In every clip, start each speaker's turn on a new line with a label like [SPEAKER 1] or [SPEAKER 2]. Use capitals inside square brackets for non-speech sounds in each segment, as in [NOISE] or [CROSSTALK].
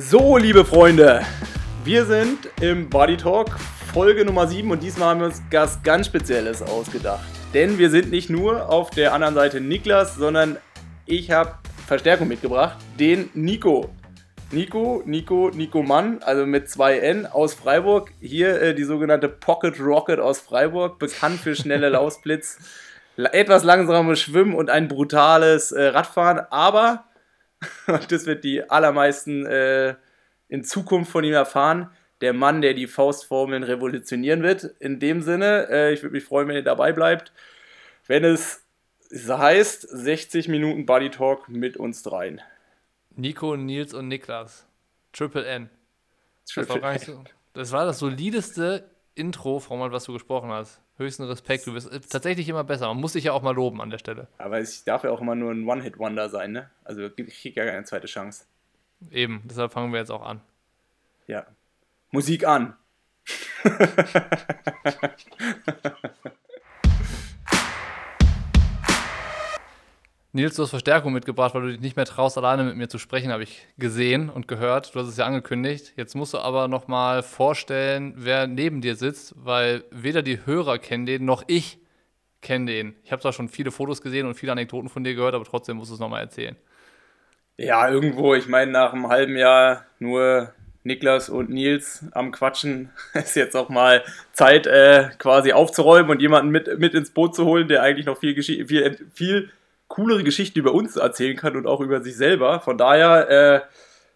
[SPEAKER 1] So, liebe Freunde, wir sind im Body Talk Folge Nummer 7 und diesmal haben wir uns was ganz Spezielles ausgedacht. Denn wir sind nicht nur auf der anderen Seite Niklas, sondern ich habe Verstärkung mitgebracht, den Nico. Nico, Nico, Nico Mann, also mit zwei N aus Freiburg. Hier äh, die sogenannte Pocket Rocket aus Freiburg, bekannt für schnelle Lausblitz, etwas langsames Schwimmen und ein brutales äh, Radfahren. Aber, [LAUGHS] und das wird die allermeisten äh, in Zukunft von ihm erfahren, der Mann, der die Faustformeln revolutionieren wird. In dem Sinne, äh, ich würde mich freuen, wenn ihr dabei bleibt, wenn es heißt 60 Minuten Body Talk mit uns dreien.
[SPEAKER 2] Nico, Nils und Niklas. Triple N.
[SPEAKER 1] Triple
[SPEAKER 2] das, war so, das war das solideste Intro, Frau was du gesprochen hast. Höchsten Respekt. Du bist tatsächlich immer besser. Man muss dich ja auch mal loben an der Stelle.
[SPEAKER 1] Aber ich darf ja auch immer nur ein One-Hit-Wonder sein, ne? Also ich kriege ja keine zweite Chance.
[SPEAKER 2] Eben, deshalb fangen wir jetzt auch an.
[SPEAKER 1] Ja. Musik an. [LAUGHS]
[SPEAKER 2] Nils, du hast Verstärkung mitgebracht, weil du dich nicht mehr traust, alleine mit mir zu sprechen, habe ich gesehen und gehört. Du hast es ja angekündigt. Jetzt musst du aber nochmal vorstellen, wer neben dir sitzt, weil weder die Hörer kennen den, noch ich kenne den. Ich habe zwar schon viele Fotos gesehen und viele Anekdoten von dir gehört, aber trotzdem musst du es nochmal erzählen.
[SPEAKER 1] Ja, irgendwo, ich meine, nach einem halben Jahr nur Niklas und Nils am Quatschen [LAUGHS] ist jetzt auch mal Zeit, äh, quasi aufzuräumen und jemanden mit, mit ins Boot zu holen, der eigentlich noch viel, viel, viel coolere Geschichten über uns erzählen kann und auch über sich selber. Von daher äh,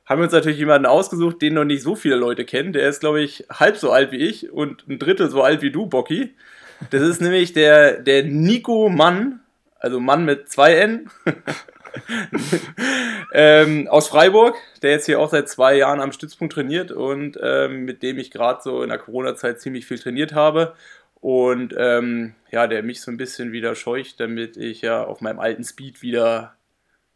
[SPEAKER 1] haben wir uns natürlich jemanden ausgesucht, den noch nicht so viele Leute kennen. Der ist, glaube ich, halb so alt wie ich und ein Drittel so alt wie du, Bocky. Das ist nämlich der, der Nico Mann, also Mann mit zwei N. [LAUGHS] ähm, aus Freiburg, der jetzt hier auch seit zwei Jahren am Stützpunkt trainiert und ähm, mit dem ich gerade so in der Corona-Zeit ziemlich viel trainiert habe und ähm, ja, der mich so ein bisschen wieder scheucht, damit ich ja auf meinem alten Speed wieder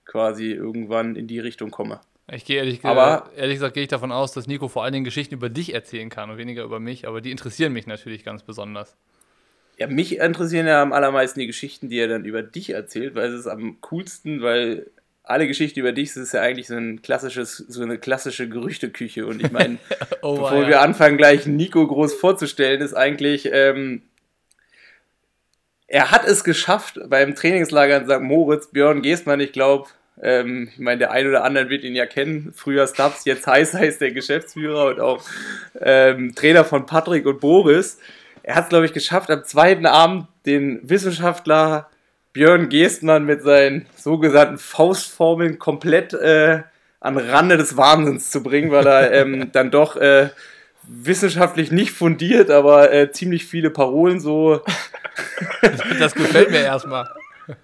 [SPEAKER 1] quasi irgendwann in die Richtung komme.
[SPEAKER 2] Ich gehe ehrlich, aber, ehrlich gesagt, gehe ich davon aus, dass Nico vor allen Dingen Geschichten über dich erzählen kann und weniger über mich, aber die interessieren mich natürlich ganz besonders.
[SPEAKER 1] Ja, mich interessieren ja am allermeisten die Geschichten, die er dann über dich erzählt, weil es ist am coolsten, weil alle Geschichten über dich, das ist ja eigentlich so ein klassisches, so eine klassische Gerüchteküche. Und ich meine, [LAUGHS] oh, bevor ja. wir anfangen, gleich Nico groß vorzustellen, ist eigentlich, ähm, er hat es geschafft beim Trainingslager in St. Moritz, Björn Geßmann, ich glaube, ähm, ich meine, der ein oder andere wird ihn ja kennen. Früher Stubbs, jetzt heißt [LAUGHS] heißt der Geschäftsführer und auch ähm, Trainer von Patrick und Boris. Er hat es, glaube ich, geschafft, am zweiten Abend den Wissenschaftler Björn Geestmann mit seinen sogenannten Faustformeln komplett äh, an Rande des Wahnsinns zu bringen, weil er ähm, [LAUGHS] dann doch äh, wissenschaftlich nicht fundiert, aber äh, ziemlich viele Parolen so. [LAUGHS]
[SPEAKER 2] das gefällt mir erstmal. [LAUGHS]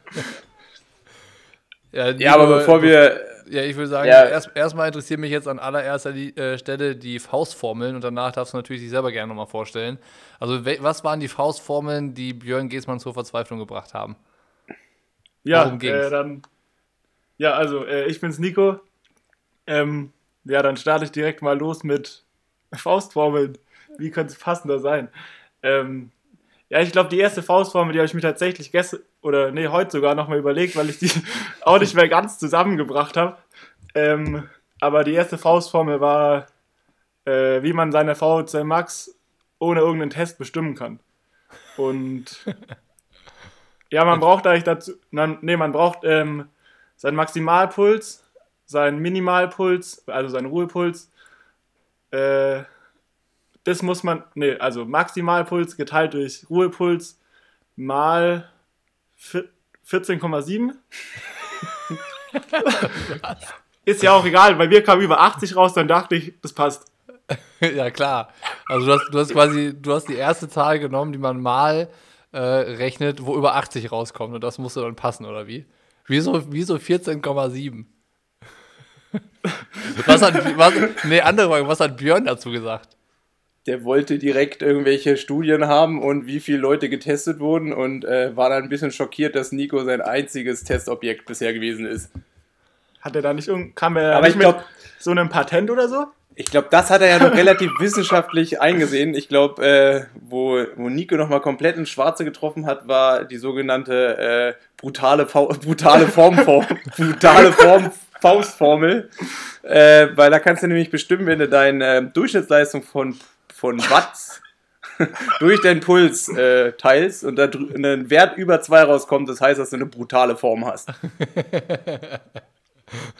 [SPEAKER 1] Ja, ja, aber bevor wir.
[SPEAKER 2] Ja, ich würde sagen, ja. erst, erstmal interessiert mich jetzt an allererster äh, Stelle die Faustformeln und danach darfst du natürlich dich selber gerne nochmal vorstellen. Also, was waren die Faustformeln, die Björn Geßmann zur Verzweiflung gebracht haben?
[SPEAKER 3] Ja, äh, dann. Ja, also äh, ich bin's Nico. Ähm, ja, dann starte ich direkt mal los mit [LAUGHS] Faustformeln. Wie könnte es passender sein? Ähm, ja, ich glaube, die erste Faustformel, die habe ich mir tatsächlich gestern oder nee, heute sogar nochmal überlegt, weil ich die [LAUGHS] auch nicht mehr ganz zusammengebracht habe. Ähm, aber die erste Faustformel war, äh, wie man seine VHC Max ohne irgendeinen Test bestimmen kann. Und [LAUGHS] Ja, man braucht eigentlich dazu, man, nee, man braucht ähm, seinen Maximalpuls, seinen Minimalpuls, also seinen Ruhepuls. Äh, das muss man, nee, also Maximalpuls geteilt durch Ruhepuls mal 14,7. [LAUGHS] Ist ja auch egal, bei mir kam über 80 raus, dann dachte ich, das passt. [LAUGHS]
[SPEAKER 2] ja, klar. Also du hast, du hast quasi, du hast die erste Zahl genommen, die man mal äh, rechnet, wo über 80 rauskommt. Und das musste dann passen, oder wie? Wieso, wieso 14,7? was hat, was, nee, andere Frage, was hat Björn dazu gesagt?
[SPEAKER 1] Der wollte direkt irgendwelche Studien haben und wie viele Leute getestet wurden und äh, war dann ein bisschen schockiert, dass Nico sein einziges Testobjekt bisher gewesen ist.
[SPEAKER 3] Hat er da nicht, kam er Aber nicht ich glaub, mit so einem Patent oder so?
[SPEAKER 1] Ich glaube, das hat er ja noch relativ wissenschaftlich eingesehen. Ich glaube, äh, wo, wo Nico nochmal komplett ins Schwarze getroffen hat, war die sogenannte äh, brutale, brutale Form, [LAUGHS] brutale Form Faustformel, äh, weil da kannst du nämlich bestimmen, wenn du deine äh, Durchschnittsleistung von, von Watts [LAUGHS] durch den Puls äh, teilst und da ein Wert über 2 rauskommt, das heißt, dass du eine brutale Form hast. [LAUGHS]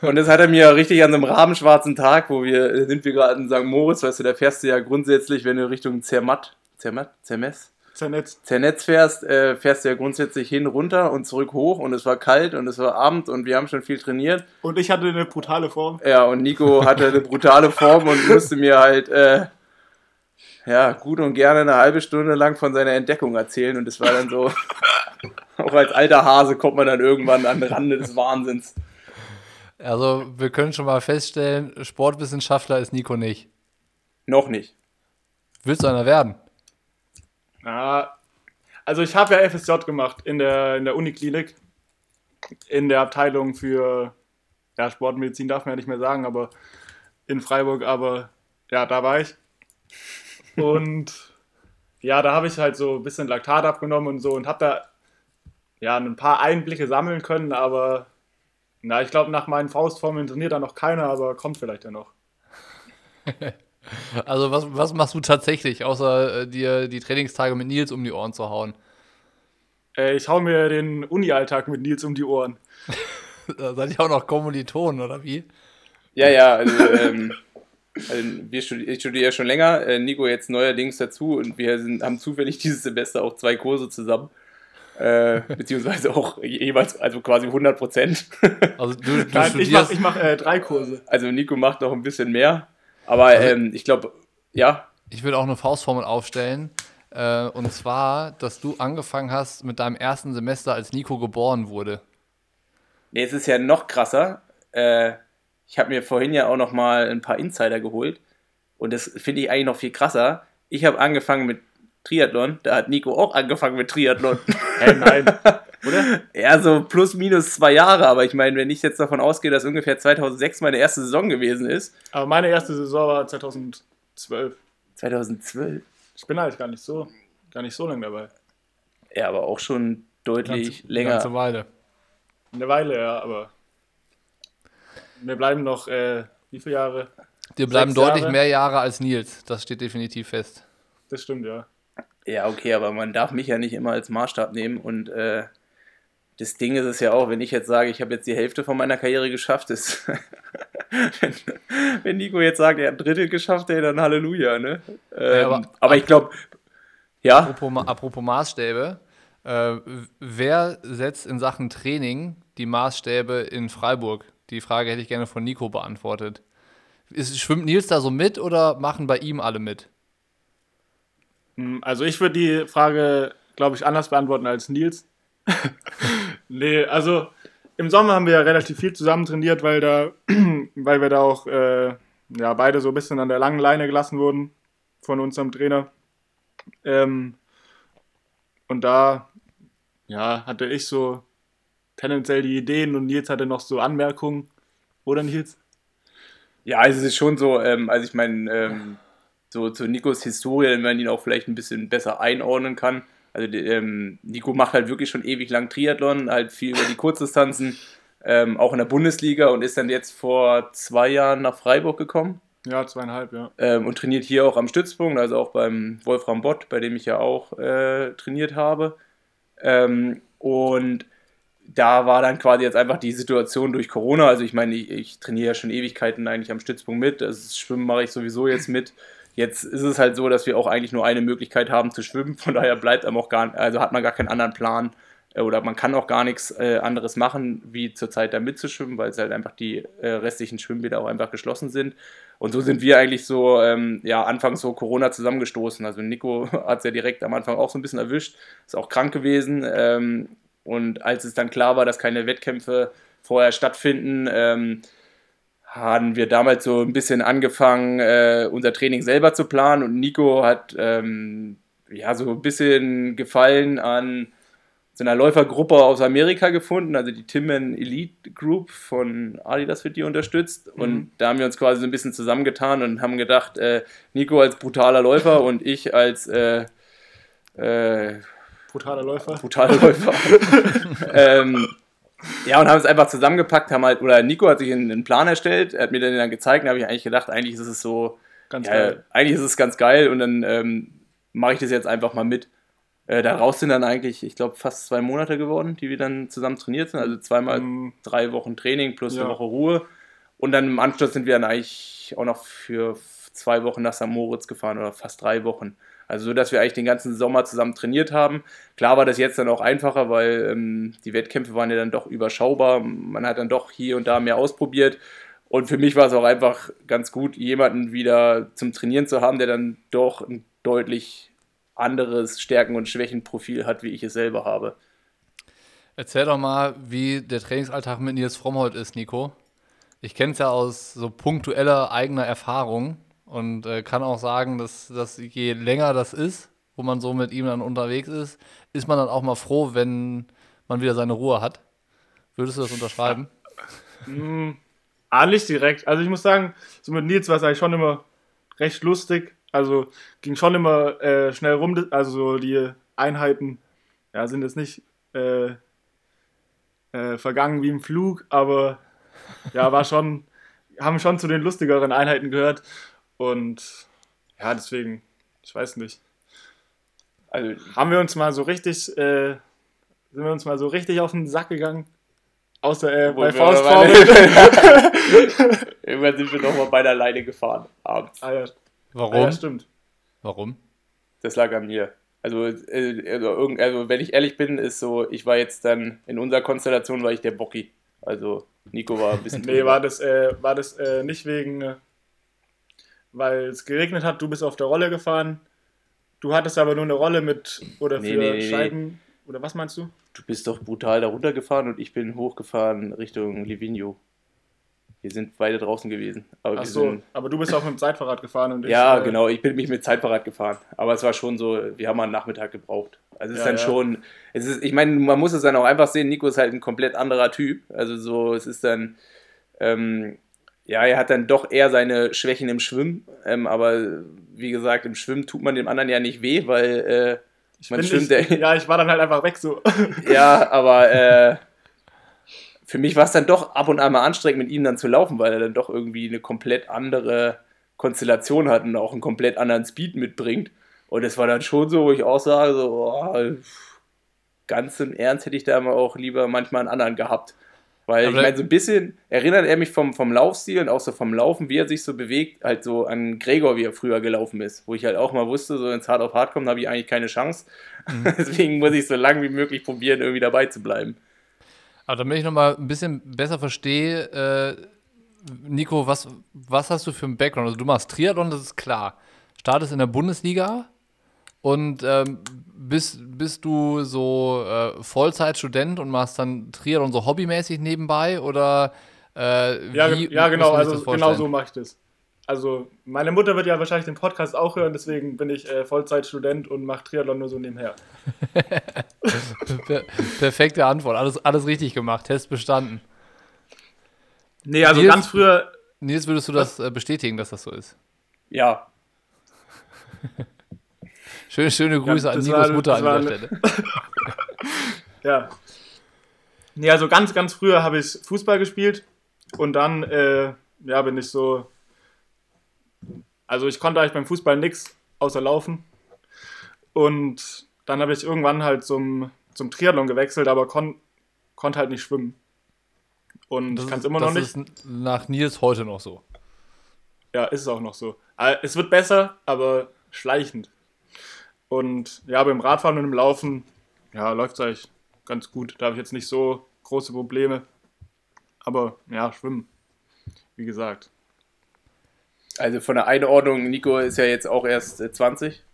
[SPEAKER 1] Und das hat er mir richtig an einem rabenschwarzen Tag, wo wir, sind wir gerade in St. Moritz, weißt du, da fährst du ja grundsätzlich, wenn du Richtung Zermatt, Zermatt, Zermess? Zernetz. Zernetz fährst, äh, fährst du ja grundsätzlich hin, runter und zurück hoch und es war kalt und es war Abend und wir haben schon viel trainiert.
[SPEAKER 3] Und ich hatte eine brutale Form.
[SPEAKER 1] Ja, und Nico hatte eine brutale Form und musste mir halt, äh, ja, gut und gerne eine halbe Stunde lang von seiner Entdeckung erzählen und es war dann so, [LAUGHS] auch als alter Hase kommt man dann irgendwann an den Rande des Wahnsinns.
[SPEAKER 2] Also, wir können schon mal feststellen, Sportwissenschaftler ist Nico nicht.
[SPEAKER 1] Noch nicht.
[SPEAKER 2] Willst du einer werden?
[SPEAKER 3] Ja, also ich habe ja FSJ gemacht in der, in der Uniklinik, in der Abteilung für ja, Sportmedizin darf man ja nicht mehr sagen, aber in Freiburg, aber ja, da war ich. Und ja, da habe ich halt so ein bisschen Laktat abgenommen und so und habe da ja ein paar Einblicke sammeln können, aber na, ich glaube, nach meinen Faustformeln trainiert da noch keiner, aber kommt vielleicht ja noch. [LAUGHS]
[SPEAKER 2] also, was, was machst du tatsächlich, außer äh, dir die Trainingstage mit Nils um die Ohren zu hauen?
[SPEAKER 3] Äh, ich hau mir den Uni-Alltag mit Nils um die Ohren. [LAUGHS]
[SPEAKER 2] da seid ihr auch noch Kommilitonen, oder wie?
[SPEAKER 1] Ja, ja, also, ähm, also wir studi ich studiere ja schon länger, äh, Nico jetzt neuerdings dazu und wir sind, haben zufällig dieses Semester auch zwei Kurse zusammen. Äh, beziehungsweise auch jeweils, also quasi 100 Prozent. Also
[SPEAKER 3] du, du [LAUGHS] Nein, ich mache mach, äh, drei Kurse.
[SPEAKER 1] Also Nico macht noch ein bisschen mehr, aber also, ähm, ich glaube, ja.
[SPEAKER 2] Ich will auch eine Faustformel aufstellen. Äh, und zwar, dass du angefangen hast mit deinem ersten Semester, als Nico geboren wurde.
[SPEAKER 1] Nee, es ist ja noch krasser. Äh, ich habe mir vorhin ja auch noch mal ein paar Insider geholt. Und das finde ich eigentlich noch viel krasser. Ich habe angefangen mit Triathlon. Da hat Nico auch angefangen mit Triathlon. [LAUGHS] Hä, nein. Oder? Ja, so plus minus zwei Jahre, aber ich meine, wenn ich jetzt davon ausgehe, dass ungefähr 2006 meine erste Saison gewesen ist.
[SPEAKER 3] Aber meine erste Saison war 2012.
[SPEAKER 1] 2012?
[SPEAKER 3] Ich bin halt gar nicht so, gar nicht so lange dabei.
[SPEAKER 1] Ja, aber auch schon deutlich
[SPEAKER 2] ganz,
[SPEAKER 1] länger.
[SPEAKER 2] Eine ganze Weile.
[SPEAKER 3] Eine Weile, ja, aber wir bleiben noch, äh, wie viele Jahre?
[SPEAKER 2] Wir bleiben Sechs deutlich Jahre. mehr Jahre als Nils, das steht definitiv fest.
[SPEAKER 3] Das stimmt, ja.
[SPEAKER 1] Ja, okay, aber man darf mich ja nicht immer als Maßstab nehmen und äh, das Ding ist es ja auch, wenn ich jetzt sage, ich habe jetzt die Hälfte von meiner Karriere geschafft, ist, [LAUGHS] wenn, wenn, Nico jetzt sagt, er hat ein Drittel geschafft, ey, dann Halleluja, ne? Ähm, ja, aber, aber, ich glaube, ja.
[SPEAKER 2] Apropos, apropos Maßstäbe, äh, wer setzt in Sachen Training die Maßstäbe in Freiburg? Die Frage hätte ich gerne von Nico beantwortet. Ist, schwimmt Nils da so mit oder machen bei ihm alle mit?
[SPEAKER 3] Hm, also ich würde die Frage, glaube ich, anders beantworten als Nils. [LAUGHS] nee, also im Sommer haben wir ja relativ viel zusammen trainiert, weil da, [CLEARS THROAT] weil wir da auch äh, ja, beide so ein bisschen an der langen Leine gelassen wurden von unserem Trainer. Ähm, und da ja, hatte ich so tendenziell die Ideen und Nils hatte noch so Anmerkungen. Oder Nils?
[SPEAKER 1] Ja, also es ist schon so, ähm, also ich meine, ähm, so zu Nikos Historie, wenn man ihn auch vielleicht ein bisschen besser einordnen kann. Also ähm, Nico macht halt wirklich schon ewig lang Triathlon, halt viel über die Kurzdistanzen, ähm, auch in der Bundesliga und ist dann jetzt vor zwei Jahren nach Freiburg gekommen.
[SPEAKER 3] Ja, zweieinhalb, ja.
[SPEAKER 1] Ähm, und trainiert hier auch am Stützpunkt, also auch beim Wolfram Bott, bei dem ich ja auch äh, trainiert habe. Ähm, und da war dann quasi jetzt einfach die Situation durch Corona. Also ich meine, ich, ich trainiere ja schon Ewigkeiten eigentlich am Stützpunkt mit. Das Schwimmen mache ich sowieso jetzt mit. Jetzt ist es halt so, dass wir auch eigentlich nur eine Möglichkeit haben zu schwimmen. Von daher bleibt einem auch gar, also hat man gar keinen anderen Plan äh, oder man kann auch gar nichts äh, anderes machen, wie zurzeit da mitzuschwimmen, weil es halt einfach die äh, restlichen Schwimmbäder auch einfach geschlossen sind. Und so sind wir eigentlich so, ähm, ja, anfangs so Corona zusammengestoßen. Also Nico [LAUGHS] hat es ja direkt am Anfang auch so ein bisschen erwischt, ist auch krank gewesen. Ähm, und als es dann klar war, dass keine Wettkämpfe vorher stattfinden, ähm, haben wir damals so ein bisschen angefangen, äh, unser Training selber zu planen und Nico hat ähm, ja so ein bisschen Gefallen an so einer Läufergruppe aus Amerika gefunden, also die Timman Elite Group von Adidas wird die unterstützt mhm. und da haben wir uns quasi so ein bisschen zusammengetan und haben gedacht, äh, Nico als brutaler Läufer und ich als äh,
[SPEAKER 3] äh, brutaler Läufer.
[SPEAKER 1] Brutaler Läufer. [LAUGHS] ähm, ja, und haben es einfach zusammengepackt, haben halt, oder Nico hat sich einen, einen Plan erstellt, er hat mir den dann gezeigt, und habe ich eigentlich gedacht, eigentlich ist es so, ganz ja, geil. eigentlich ist es ganz geil und dann ähm, mache ich das jetzt einfach mal mit. Äh, daraus sind dann eigentlich, ich glaube, fast zwei Monate geworden, die wir dann zusammen trainiert sind. Also zweimal mhm. drei Wochen Training plus ja. eine Woche Ruhe. Und dann im Anschluss sind wir dann eigentlich auch noch für zwei Wochen nach St. Moritz gefahren oder fast drei Wochen. Also so, dass wir eigentlich den ganzen Sommer zusammen trainiert haben. Klar war das jetzt dann auch einfacher, weil ähm, die Wettkämpfe waren ja dann doch überschaubar. Man hat dann doch hier und da mehr ausprobiert. Und für mich war es auch einfach ganz gut, jemanden wieder zum Trainieren zu haben, der dann doch ein deutlich anderes Stärken- und Schwächenprofil hat, wie ich es selber habe.
[SPEAKER 2] Erzähl doch mal, wie der Trainingsalltag mit Nils Frommholt ist, Nico. Ich kenne es ja aus so punktueller eigener Erfahrung und äh, kann auch sagen, dass, dass je länger das ist, wo man so mit ihm dann unterwegs ist, ist man dann auch mal froh, wenn man wieder seine Ruhe hat. Würdest du das unterschreiben?
[SPEAKER 3] Mm, ah, nicht direkt. Also ich muss sagen, so mit Nils war es eigentlich schon immer recht lustig. Also ging schon immer äh, schnell rum. Also so die Einheiten ja, sind jetzt nicht äh, äh, vergangen wie im Flug, aber ja, war schon, haben schon zu den lustigeren Einheiten gehört. Und ja, deswegen, ich weiß nicht. Also haben wir uns mal so richtig, äh, sind wir uns mal so richtig auf den Sack gegangen? Außer äh, bei Faustformel. [LAUGHS]
[SPEAKER 1] Irgendwann sind wir noch mal bei der Leine gefahren abends.
[SPEAKER 2] Ah, ja. Warum? Ah,
[SPEAKER 3] ja, stimmt.
[SPEAKER 2] Warum?
[SPEAKER 1] Das lag an mir. Also, äh, also, also, wenn ich ehrlich bin, ist so, ich war jetzt dann, in unserer Konstellation war ich der Bocki. Also Nico war ein bisschen.
[SPEAKER 3] nee, war das, äh, war das äh, nicht wegen äh, weil es geregnet hat, du bist auf der Rolle gefahren. Du hattest aber nur eine Rolle mit oder für nee, nee, Scheiben. Nee. Oder was meinst du?
[SPEAKER 1] Du bist doch brutal da runtergefahren und ich bin hochgefahren Richtung Livigno. Wir sind beide draußen gewesen.
[SPEAKER 3] Aber Ach so, sind, aber du bist auch mit dem Zeitfahrrad gefahren und
[SPEAKER 1] ich. Ja, äh, genau, ich bin mich mit Zeitfahrrad gefahren. Aber es war schon so, wir haben einen Nachmittag gebraucht. Also es ist ja, dann ja. schon, es ist, ich meine, man muss es dann auch einfach sehen, Nico ist halt ein komplett anderer Typ. Also so, es ist dann, ähm, ja, er hat dann doch eher seine Schwächen im Schwimmen. Ähm, aber wie gesagt, im Schwimmen tut man dem anderen ja nicht weh, weil äh,
[SPEAKER 3] man schwimmt. Ich, [LAUGHS] ja, ich war dann halt einfach weg so. [LAUGHS]
[SPEAKER 1] ja, aber äh, für mich war es dann doch ab und an mal anstrengend, mit ihm dann zu laufen, weil er dann doch irgendwie eine komplett andere Konstellation hat und auch einen komplett anderen Speed mitbringt. Und es war dann schon so, wo ich auch sage, so, oh, ganz im Ernst hätte ich da mal auch lieber manchmal einen anderen gehabt. Weil Aber ich meine, so ein bisschen erinnert er mich vom, vom Laufstil und auch so vom Laufen, wie er sich so bewegt, halt so an Gregor, wie er früher gelaufen ist. Wo ich halt auch mal wusste, so ins Hard auf Hard kommen, habe ich eigentlich keine Chance. Mhm. [LAUGHS] Deswegen muss ich so lange wie möglich probieren, irgendwie dabei zu bleiben.
[SPEAKER 2] Aber damit ich nochmal ein bisschen besser verstehe, äh, Nico, was, was hast du für einen Background? Also du machst Triathlon, das ist klar. Startest in der Bundesliga und ähm, bist, bist du so äh, Vollzeitstudent und machst dann Triathlon so hobbymäßig nebenbei oder äh,
[SPEAKER 3] ja, wie, ja, genau, also genau so mache ich das. Also meine Mutter wird ja wahrscheinlich den Podcast auch hören, deswegen bin ich äh, Vollzeitstudent und mache Triathlon nur so nebenher.
[SPEAKER 2] per [LAUGHS] perfekte Antwort, alles, alles richtig gemacht, Test bestanden.
[SPEAKER 3] Nee, also Nils, ganz früher.
[SPEAKER 2] Nils, würdest du das äh, bestätigen, dass das so ist?
[SPEAKER 1] Ja. [LAUGHS]
[SPEAKER 2] Schöne, schöne Grüße ja, an Nikos war, Mutter an dieser Stelle. [LAUGHS]
[SPEAKER 3] ja. Nee, also ganz, ganz früher habe ich Fußball gespielt und dann äh, ja, bin ich so. Also ich konnte eigentlich beim Fußball nichts außer laufen. Und dann habe ich irgendwann halt zum, zum Triathlon gewechselt, aber kon, konnte halt nicht schwimmen. Und das ich kann es immer noch nicht. Das
[SPEAKER 2] ist nach Nils heute noch so.
[SPEAKER 3] Ja, ist es auch noch so. Äh, es wird besser, aber schleichend. Und ja, beim Radfahren und im Laufen, ja, läuft es eigentlich ganz gut. Da habe ich jetzt nicht so große Probleme. Aber ja, Schwimmen, wie gesagt.
[SPEAKER 1] Also von der Einordnung, Nico ist ja jetzt auch erst 20.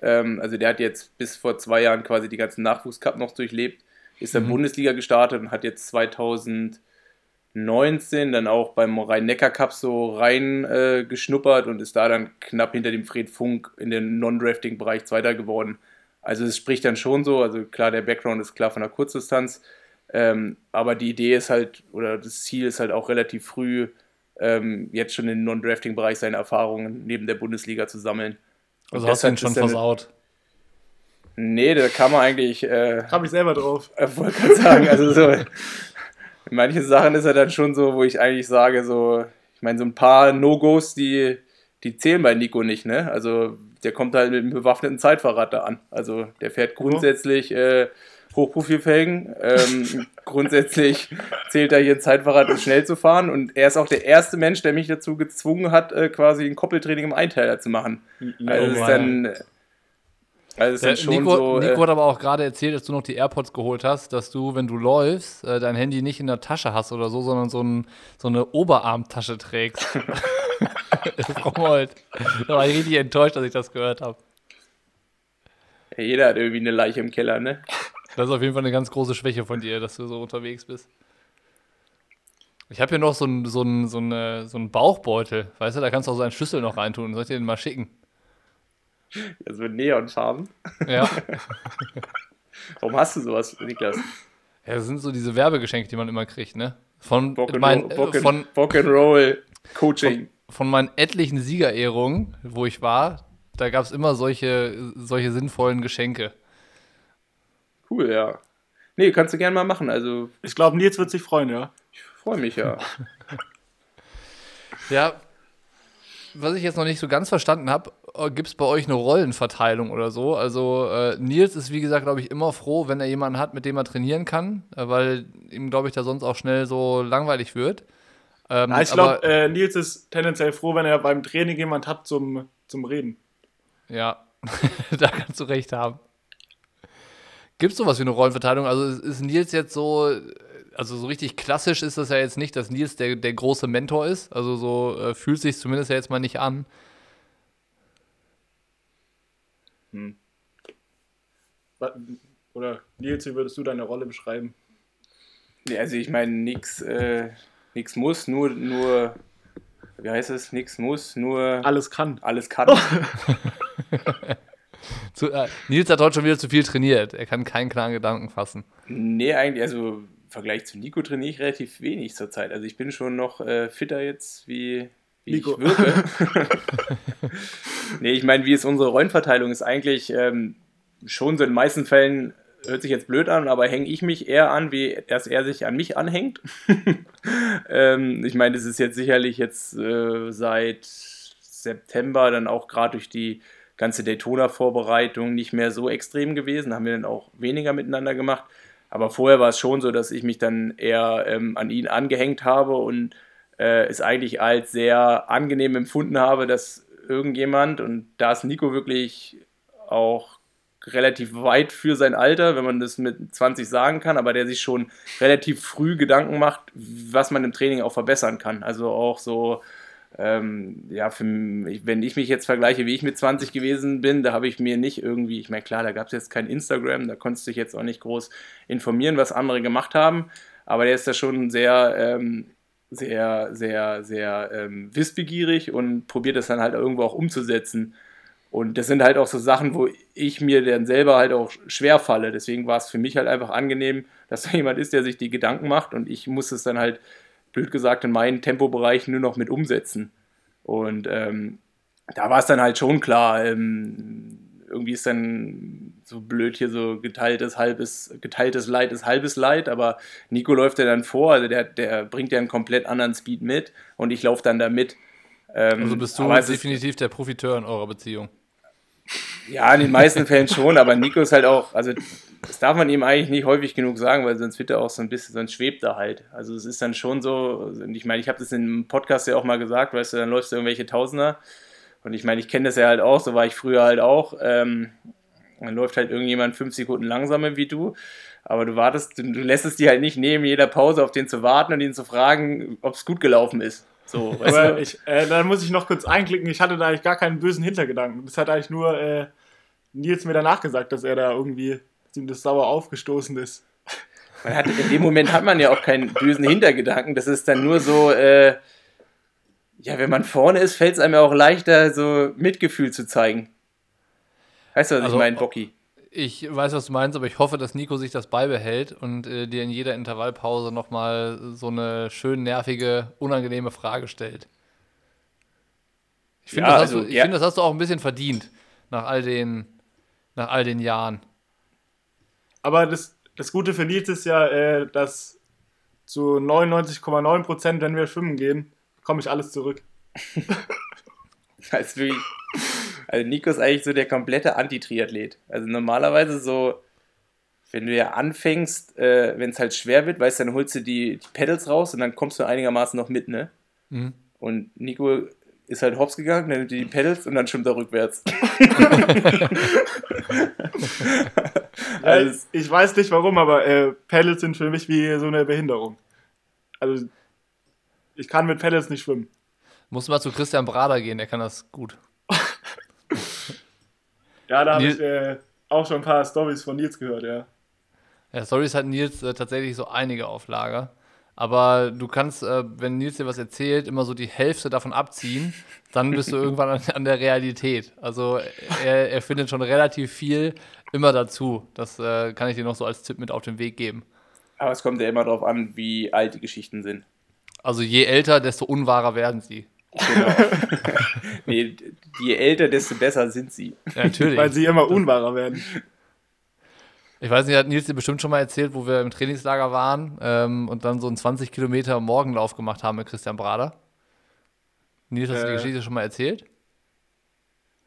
[SPEAKER 1] Äh, ähm, also der hat jetzt bis vor zwei Jahren quasi die ganzen Nachwuchscup noch durchlebt, ist dann mhm. Bundesliga gestartet und hat jetzt 2000 19 dann auch beim Rhein-Neckar-Cup so reingeschnuppert äh, und ist da dann knapp hinter dem Fred Funk in den Non-Drafting-Bereich Zweiter geworden. Also es spricht dann schon so, also klar, der Background ist klar von der Kurzdistanz, ähm, aber die Idee ist halt, oder das Ziel ist halt auch relativ früh, ähm, jetzt schon im Non-Drafting-Bereich seine Erfahrungen neben der Bundesliga zu sammeln.
[SPEAKER 2] Also hast du ihn schon versaut?
[SPEAKER 1] Nee, da kann man eigentlich. Äh,
[SPEAKER 3] Hab ich selber drauf.
[SPEAKER 1] Äh, wollte gerade sagen, also so. [LAUGHS] In manchen Sachen ist er dann schon so, wo ich eigentlich sage, so. Ich meine, so ein paar No-Gos, die, die zählen bei Nico nicht, ne? Also, der kommt halt mit einem bewaffneten Zeitverrat da an. Also, der fährt grundsätzlich. Äh, Hochprofilfelgen. Ähm, [LAUGHS] grundsätzlich zählt er hier ein Zeitfahrrad, um schnell zu fahren. Und er ist auch der erste Mensch, der mich dazu gezwungen hat, äh, quasi ein Koppeltraining im Einteiler zu machen. Also, oh, ist dann,
[SPEAKER 2] also dann schon Nico, so, Nico äh, hat aber auch gerade erzählt, dass du noch die AirPods geholt hast, dass du, wenn du läufst, äh, dein Handy nicht in der Tasche hast oder so, sondern so, ein, so eine Oberarmtasche trägst. [LAUGHS] [LAUGHS] Frau Molt. Da war ich richtig enttäuscht, dass ich das gehört habe.
[SPEAKER 1] Jeder hat irgendwie eine Leiche im Keller, ne?
[SPEAKER 2] Das ist auf jeden Fall eine ganz große Schwäche von dir, dass du so unterwegs bist. Ich habe hier noch so einen so so so ein Bauchbeutel. Weißt du, da kannst du auch so einen Schlüssel noch reintun. Soll ich dir den mal schicken?
[SPEAKER 1] Also mit Neonfarben.
[SPEAKER 2] Ja. [LAUGHS]
[SPEAKER 1] Warum hast du sowas, Niklas?
[SPEAKER 2] Ja, das sind so diese Werbegeschenke, die man immer kriegt, ne?
[SPEAKER 1] Von Bock mein, Bock äh, von Bock and Roll Coaching.
[SPEAKER 2] Von, von meinen etlichen Siegerehrungen, wo ich war, da gab es immer solche, solche sinnvollen Geschenke.
[SPEAKER 1] Cool, ja. Nee, kannst du gerne mal machen. Also.
[SPEAKER 3] Ich glaube, Nils wird sich freuen, ja.
[SPEAKER 1] Ich freue mich, ja. [LAUGHS]
[SPEAKER 2] ja. Was ich jetzt noch nicht so ganz verstanden habe, gibt es bei euch eine Rollenverteilung oder so? Also äh, Nils ist, wie gesagt, glaube ich, immer froh, wenn er jemanden hat, mit dem er trainieren kann, äh, weil ihm, glaube ich, da sonst auch schnell so langweilig wird.
[SPEAKER 3] Ähm, ja, ich glaube, äh, Nils ist tendenziell froh, wenn er beim Training jemand hat zum, zum Reden.
[SPEAKER 2] Ja, [LAUGHS] da kannst du recht haben. Gibt es sowas wie eine Rollenverteilung? Also ist Nils jetzt so, also so richtig klassisch ist das ja jetzt nicht, dass Nils der, der große Mentor ist. Also so äh, fühlt sich zumindest ja jetzt mal nicht an.
[SPEAKER 3] Hm. Oder Nils, wie würdest du deine Rolle beschreiben?
[SPEAKER 1] Ja, also ich meine, nichts äh, muss, nur, nur, wie heißt es, nichts muss, nur...
[SPEAKER 3] Alles kann.
[SPEAKER 1] Alles [LAUGHS] kann. [LAUGHS]
[SPEAKER 2] Zu, äh, Nils hat heute schon wieder zu viel trainiert. Er kann keinen klaren Gedanken fassen.
[SPEAKER 1] Nee, eigentlich, also im Vergleich zu Nico trainiere ich relativ wenig zurzeit. Also ich bin schon noch äh, fitter jetzt, wie, wie Nico. ich wirke. [LAUGHS] nee, ich meine, wie ist unsere Rollenverteilung? Ist eigentlich ähm, schon so in den meisten Fällen, hört sich jetzt blöd an, aber hänge ich mich eher an, wie dass er sich an mich anhängt. [LAUGHS] ähm, ich meine, das ist jetzt sicherlich jetzt äh, seit September dann auch gerade durch die ganze Daytona-Vorbereitung nicht mehr so extrem gewesen, haben wir dann auch weniger miteinander gemacht. Aber vorher war es schon so, dass ich mich dann eher ähm, an ihn angehängt habe und äh, es eigentlich als sehr angenehm empfunden habe, dass irgendjemand, und da ist Nico wirklich auch relativ weit für sein Alter, wenn man das mit 20 sagen kann, aber der sich schon relativ früh Gedanken macht, was man im Training auch verbessern kann. Also auch so ähm, ja, für, wenn ich mich jetzt vergleiche, wie ich mit 20 gewesen bin, da habe ich mir nicht irgendwie, ich meine, klar, da gab es jetzt kein Instagram, da konntest du dich jetzt auch nicht groß informieren, was andere gemacht haben, aber der ist da schon sehr, ähm, sehr, sehr, sehr ähm, wissbegierig und probiert das dann halt irgendwo auch umzusetzen. Und das sind halt auch so Sachen, wo ich mir dann selber halt auch schwer falle. Deswegen war es für mich halt einfach angenehm, dass [LAUGHS] da jemand ist, der sich die Gedanken macht und ich muss es dann halt blöd gesagt, in meinen Tempobereich nur noch mit umsetzen. Und ähm, da war es dann halt schon klar, ähm, irgendwie ist dann so blöd hier so geteiltes halbes, geteiltes Leid ist halbes Leid, aber Nico läuft ja dann vor, also der, der bringt ja einen komplett anderen Speed mit und ich laufe dann da mit.
[SPEAKER 2] Ähm, also bist du definitiv der Profiteur in eurer Beziehung.
[SPEAKER 1] Ja, in den meisten Fällen schon, aber Nico ist halt auch, also das darf man ihm eigentlich nicht häufig genug sagen, weil sonst wird er auch so ein bisschen, sonst schwebt er halt. Also es ist dann schon so, und ich meine, ich habe das in einem Podcast ja auch mal gesagt, weißt du, dann läufst du irgendwelche Tausender und ich meine, ich kenne das ja halt auch, so war ich früher halt auch. Ähm, dann läuft halt irgendjemand fünf Sekunden langsamer wie du, aber du wartest, du, du lässt es dir halt nicht neben jeder Pause auf den zu warten und ihn zu fragen, ob es gut gelaufen ist. So,
[SPEAKER 3] weißt du? Ich, äh, dann muss ich noch kurz einklicken, ich hatte da eigentlich gar keinen bösen Hintergedanken. Das hat eigentlich nur äh, Nils mir danach gesagt, dass er da irgendwie ihm das sauer aufgestoßen ist.
[SPEAKER 1] Man hat, in dem Moment hat man ja auch keinen bösen Hintergedanken. Das ist dann nur so, äh, ja, wenn man vorne ist, fällt es einem ja auch leichter, so Mitgefühl zu zeigen. Weißt du, was also, ich meine, Bocky?
[SPEAKER 2] Ich weiß, was du meinst, aber ich hoffe, dass Nico sich das beibehält und äh, dir in jeder Intervallpause nochmal so eine schön nervige, unangenehme Frage stellt. Ich finde, ja, das, also, ja. find, das hast du auch ein bisschen verdient nach all den, nach all den Jahren.
[SPEAKER 3] Aber das, das Gute für Nils ist ja, äh, dass zu 99,9 Prozent, wenn wir schwimmen gehen, komme ich alles zurück. [LAUGHS]
[SPEAKER 1] also, wie, also Nico ist eigentlich so der komplette Anti-Triathlet. Also normalerweise so, wenn du ja anfängst, äh, wenn es halt schwer wird, weißt du, dann holst du die, die Pedals raus und dann kommst du einigermaßen noch mit, ne? Mhm. Und Nico ist halt hops gegangen, dann nimmt die Pedals und dann schwimmt er rückwärts. [LAUGHS]
[SPEAKER 3] also, ich weiß nicht warum, aber äh, Pedals sind für mich wie so eine Behinderung. Also ich kann mit Pedals nicht schwimmen.
[SPEAKER 2] Muss mal zu Christian Brader gehen, der kann das gut. [LAUGHS]
[SPEAKER 3] ja, da habe ich äh, auch schon ein paar Stories von Nils gehört, ja.
[SPEAKER 2] Ja, Stories hat Nils äh, tatsächlich so einige auf Lager. Aber du kannst, äh, wenn Nils dir was erzählt, immer so die Hälfte davon abziehen. Dann bist du [LAUGHS] irgendwann an, an, der Realität. Also er, er, findet schon relativ viel immer dazu. Das äh, kann ich dir noch so als Tipp mit auf den Weg geben.
[SPEAKER 1] Aber es kommt ja immer darauf an, wie alt die Geschichten sind.
[SPEAKER 2] Also je älter, desto unwahrer werden sie. Genau. [LAUGHS]
[SPEAKER 1] nee, je älter, desto besser sind sie.
[SPEAKER 3] Ja, natürlich. Weil sie immer unwahrer werden.
[SPEAKER 2] Ich weiß nicht, hat Nils dir bestimmt schon mal erzählt, wo wir im Trainingslager waren ähm, und dann so einen 20 Kilometer Morgenlauf gemacht haben mit Christian Brader. Nils, hast du die äh. Geschichte schon mal erzählt?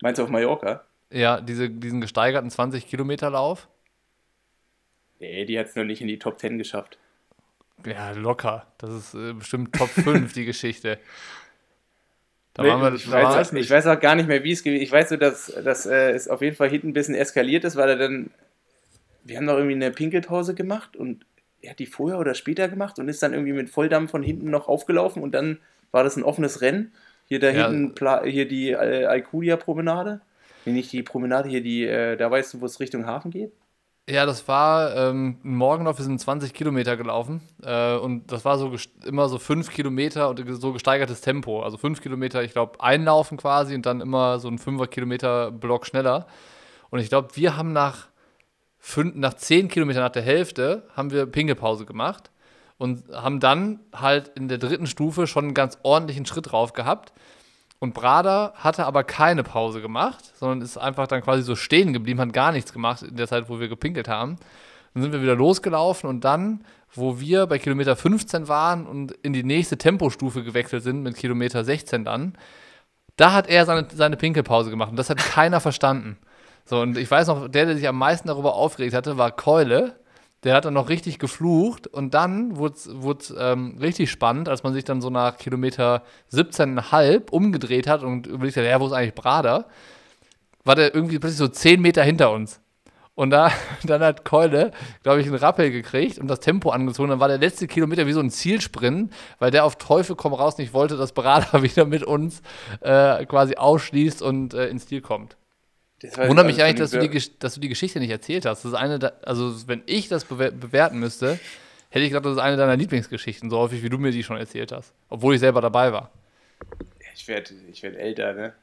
[SPEAKER 1] Meinst du auf Mallorca?
[SPEAKER 2] Ja, diese, diesen gesteigerten 20 Kilometer Lauf.
[SPEAKER 1] Nee, die hat es noch nicht in die Top 10 geschafft.
[SPEAKER 2] Ja, locker. Das ist äh, bestimmt Top [LAUGHS] 5, die Geschichte.
[SPEAKER 1] Da nee, waren wir, ich, da weiß, ich weiß auch gar nicht mehr, wie es gewesen ist. Ich weiß nur, dass, dass äh, es auf jeden Fall hinten ein bisschen eskaliert ist, weil er dann wir haben doch irgendwie eine Pinkelpause gemacht und er hat die vorher oder später gemacht und ist dann irgendwie mit Volldampf von hinten noch aufgelaufen und dann war das ein offenes Rennen. Hier da ja. hinten, hier die Alcudia-Promenade. Nee, nicht die Promenade, hier die, äh, da weißt du, wo es Richtung Hafen geht?
[SPEAKER 2] Ja, das war ähm, ein Morgenlauf, wir sind 20 Kilometer gelaufen äh, und das war so immer so 5 Kilometer und so gesteigertes Tempo. Also 5 Kilometer, ich glaube, einlaufen quasi und dann immer so ein 5er Kilometer Block schneller. Und ich glaube, wir haben nach fünf, nach zehn Kilometern nach der Hälfte haben wir Pingelpause gemacht und haben dann halt in der dritten Stufe schon einen ganz ordentlichen Schritt drauf gehabt. Und Brada hatte aber keine Pause gemacht, sondern ist einfach dann quasi so stehen geblieben, hat gar nichts gemacht in der Zeit, wo wir gepinkelt haben. Dann sind wir wieder losgelaufen und dann, wo wir bei Kilometer 15 waren und in die nächste Tempostufe gewechselt sind, mit Kilometer 16 dann, da hat er seine, seine Pinkelpause gemacht und das hat keiner verstanden. So, und ich weiß noch, der, der sich am meisten darüber aufgeregt hatte, war Keule. Der hat dann noch richtig geflucht und dann wurde es ähm, richtig spannend, als man sich dann so nach Kilometer 17,5 umgedreht hat und überlegt hat, ja, wo ist eigentlich Brader? War der irgendwie plötzlich so 10 Meter hinter uns. Und da, [LAUGHS] dann hat Keule, glaube ich, einen Rappel gekriegt und das Tempo angezogen. Dann war der letzte Kilometer wie so ein Zielsprint, weil der auf Teufel komm raus nicht wollte, dass Brader [LAUGHS] wieder mit uns äh, quasi ausschließt und äh, ins Ziel kommt. Wundert mich eigentlich, dass du, die, dass du die Geschichte nicht erzählt hast. Das ist eine, also wenn ich das bewerten müsste, hätte ich gedacht, das ist eine deiner Lieblingsgeschichten, so häufig wie du mir die schon erzählt hast. Obwohl ich selber dabei war.
[SPEAKER 1] Ich werde ich werd älter, ne?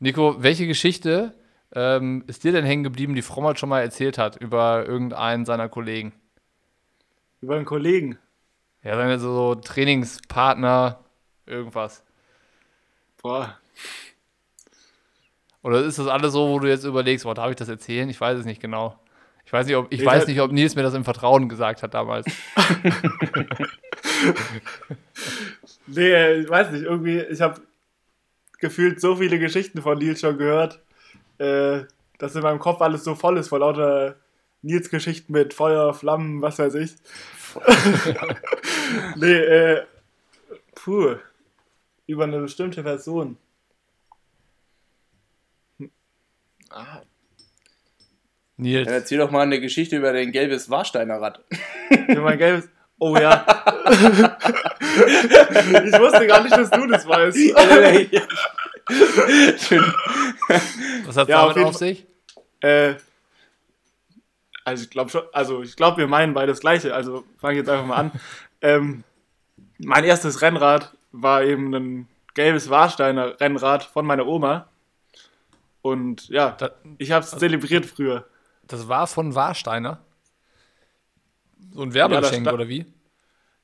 [SPEAKER 2] Nico, welche Geschichte ähm, ist dir denn hängen geblieben, die Frommert schon mal erzählt hat über irgendeinen seiner Kollegen?
[SPEAKER 3] Über einen Kollegen?
[SPEAKER 2] Ja, seine so Trainingspartner, irgendwas.
[SPEAKER 3] Boah,
[SPEAKER 2] oder ist das alles so, wo du jetzt überlegst, boah, darf ich das erzählen? Ich weiß es nicht genau. Ich weiß nicht, ob, ich, ich weiß nicht, ob Nils mir das im Vertrauen gesagt hat damals. [LAUGHS] [LAUGHS]
[SPEAKER 3] nee, ich weiß nicht, irgendwie, ich habe gefühlt so viele Geschichten von Nils schon gehört, äh, dass in meinem Kopf alles so voll ist vor lauter Nils Geschichten mit Feuer, Flammen, was weiß ich. [LAUGHS] nee, äh, puh, über eine bestimmte Person.
[SPEAKER 1] Ah. Nils. Ja, erzähl doch mal eine Geschichte über dein gelbes Warsteiner Rad. [LAUGHS]
[SPEAKER 3] Über mein gelbes. Oh ja. [LAUGHS] ich wusste gar nicht, dass du das weißt. [LAUGHS]
[SPEAKER 2] Schön. Was hat ja, damit auf, auf sich?
[SPEAKER 3] Äh, also ich glaube schon, also ich glaube, wir meinen beide das Gleiche. Also fange ich jetzt einfach mal an. ähm, mein erstes Rennrad war eben ein gelbes Warsteiner Rennrad von meiner Oma. Und ja, das, ich habe es also, zelebriert früher.
[SPEAKER 2] Das war von Warsteiner? So ein Werbegeschenk ja, oder wie?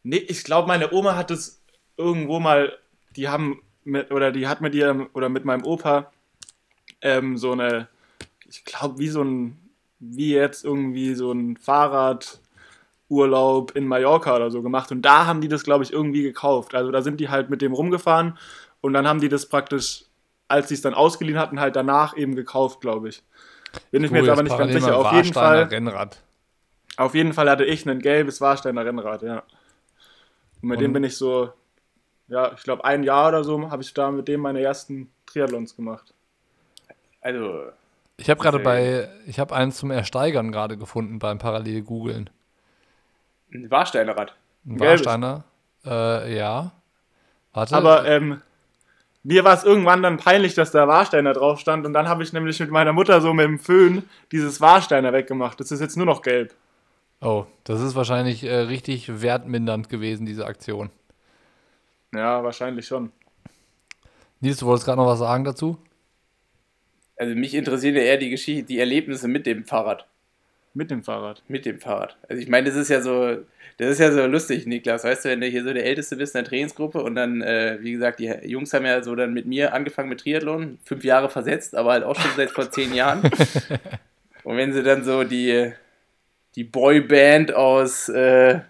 [SPEAKER 3] Nee, ich glaube, meine Oma hat es irgendwo mal, die haben mit, oder die hat mit ihrem, oder mit meinem Opa ähm, so eine, ich glaube, wie so ein wie jetzt irgendwie so ein Fahrradurlaub in Mallorca oder so gemacht. Und da haben die das, glaube ich, irgendwie gekauft. Also da sind die halt mit dem rumgefahren und dann haben die das praktisch, als sie es dann ausgeliehen hatten, halt danach eben gekauft, glaube ich. Bin ich mir jetzt aber nicht ganz sicher. Auf jeden Fall. Rennrad. Auf jeden Fall hatte ich ein gelbes Warsteiner Rennrad, ja. Und mit und dem bin ich so, ja, ich glaube, ein Jahr oder so habe ich da mit dem meine ersten Triathlons gemacht.
[SPEAKER 2] Also. Ich habe gerade bei, ich habe eins zum Ersteigern gerade gefunden beim Parallel googeln.
[SPEAKER 1] Ein Warsteiner Rad.
[SPEAKER 2] Ein Warsteiner, äh, ja.
[SPEAKER 3] Warte. Aber ähm, mir war es irgendwann dann peinlich, dass da Warsteiner drauf stand und dann habe ich nämlich mit meiner Mutter so mit dem Föhn dieses Warsteiner weggemacht. Das ist jetzt nur noch gelb.
[SPEAKER 2] Oh, das ist wahrscheinlich äh, richtig wertmindernd gewesen, diese Aktion.
[SPEAKER 3] Ja, wahrscheinlich schon.
[SPEAKER 2] Nils, du wolltest gerade noch was sagen dazu?
[SPEAKER 1] Also mich interessieren ja eher die Geschichte, die Erlebnisse mit dem Fahrrad.
[SPEAKER 3] Mit dem Fahrrad?
[SPEAKER 1] Mit dem Fahrrad. Also ich meine, das ist ja so, das ist ja so lustig, Niklas. Weißt du, wenn du hier so der Älteste bist in der Trainingsgruppe und dann, äh, wie gesagt, die Jungs haben ja so dann mit mir angefangen mit Triathlon, fünf Jahre versetzt, aber halt auch schon seit vor zehn Jahren. [LAUGHS] und wenn sie dann so die, die Boyband aus, äh,